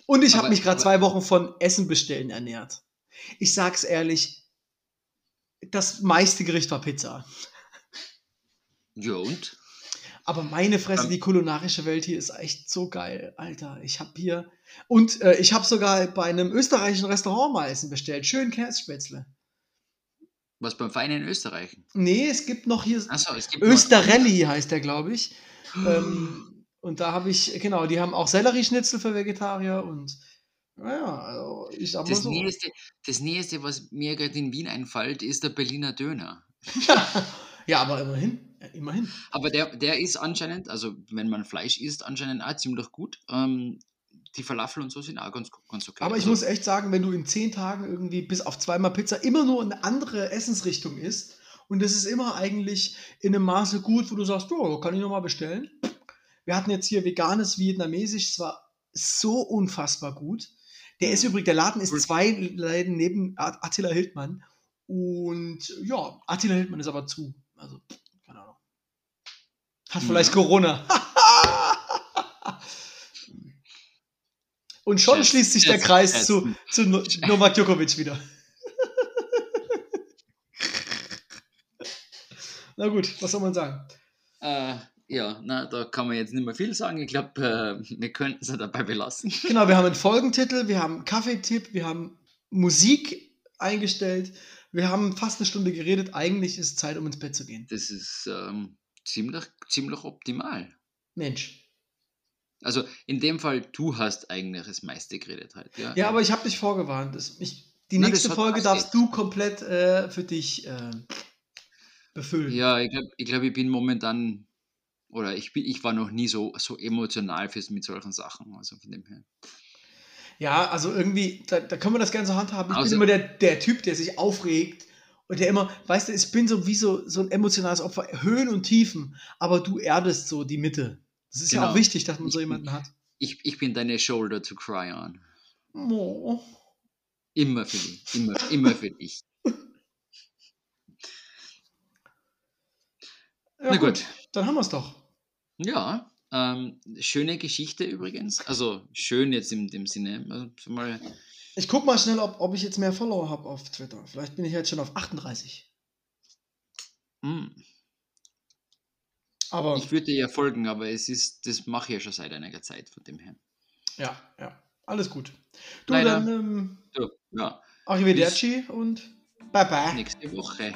Und ich habe mich gerade zwei Wochen von Essen bestellen ernährt. Ich sag's ehrlich, das meiste Gericht war Pizza. Ja und? Aber meine Fresse, die kulinarische Welt hier ist echt so geil, Alter. Ich habe hier und äh, ich habe sogar bei einem österreichischen Restaurant mal Essen bestellt. Schön Kässpätzle. Was beim Feinen in Österreich? Nee, es gibt noch hier. Achso, es gibt Österelli heißt der, glaube ich. ähm, und da habe ich, genau, die haben auch Sellerieschnitzel für Vegetarier und naja, also ich sag mal das so. Nächste, das Nächste, was mir gerade in Wien einfällt, ist der Berliner Döner. ja, aber immerhin. Immerhin. Aber der, der ist anscheinend, also wenn man Fleisch isst, anscheinend auch ziemlich gut. Ähm, die Falafel und so sind auch ganz, ganz okay. Aber ich also, muss echt sagen, wenn du in zehn Tagen irgendwie bis auf zweimal Pizza immer nur eine andere Essensrichtung isst und das ist immer eigentlich in einem Maße gut, wo du sagst, oh, kann ich nochmal bestellen. Wir hatten jetzt hier veganes Vietnamesisch, es war so unfassbar gut. Der ist übrigens, der Laden ist zwei Läden neben Attila Hildmann. Und ja, Attila Hildmann ist aber zu. Also, keine Ahnung. Hat vielleicht ja. Corona. Und schon jetzt, schließt sich jetzt, der Kreis jetzt. zu, zu Novak Djokovic wieder. Na gut, was soll man sagen? Äh, ja, na, da kann man jetzt nicht mehr viel sagen. Ich glaube, äh, wir könnten es dabei belassen. Genau, wir haben einen Folgentitel, wir haben einen Kaffeetipp, wir haben Musik eingestellt, wir haben fast eine Stunde geredet. Eigentlich ist es Zeit, um ins Bett zu gehen. Das ist ähm, ziemlich, ziemlich optimal. Mensch. Also in dem Fall, du hast eigentlich das meiste geredet halt. Ja, ja aber ich habe dich vorgewarnt. Ich, die Na, nächste Folge darfst du komplett äh, für dich äh, befüllen. Ja, ich glaube, ich, glaub, ich bin momentan, oder ich, bin, ich war noch nie so, so emotional fürs, mit solchen Sachen. Also von dem her. Ja, also irgendwie, da, da können wir das Ganze handhaben. Ich also, bin immer der, der Typ, der sich aufregt und der immer, weißt du, ich bin so wie so, so ein emotionales Opfer, Höhen und Tiefen, aber du erdest so die Mitte. Das ist genau. ja auch genau. wichtig, dass man so jemanden hat. Ich, ich bin deine Shoulder to cry on. Oh. Immer für dich. Immer, immer für dich. Ja, Na gut. gut. Dann haben wir es doch. Ja, ähm, schöne Geschichte übrigens. Also schön jetzt in dem Sinne. Also mal ich guck mal schnell, ob, ob ich jetzt mehr Follower habe auf Twitter. Vielleicht bin ich jetzt schon auf 38. Mm. Aber ich würde dir ja folgen, aber es ist, das mache ich ja schon seit einiger Zeit von dem her. Ja, ja, alles gut. Du Leider. dann, ähm, so, ja. Arrivederci Bis und bye bye. Nächste Woche.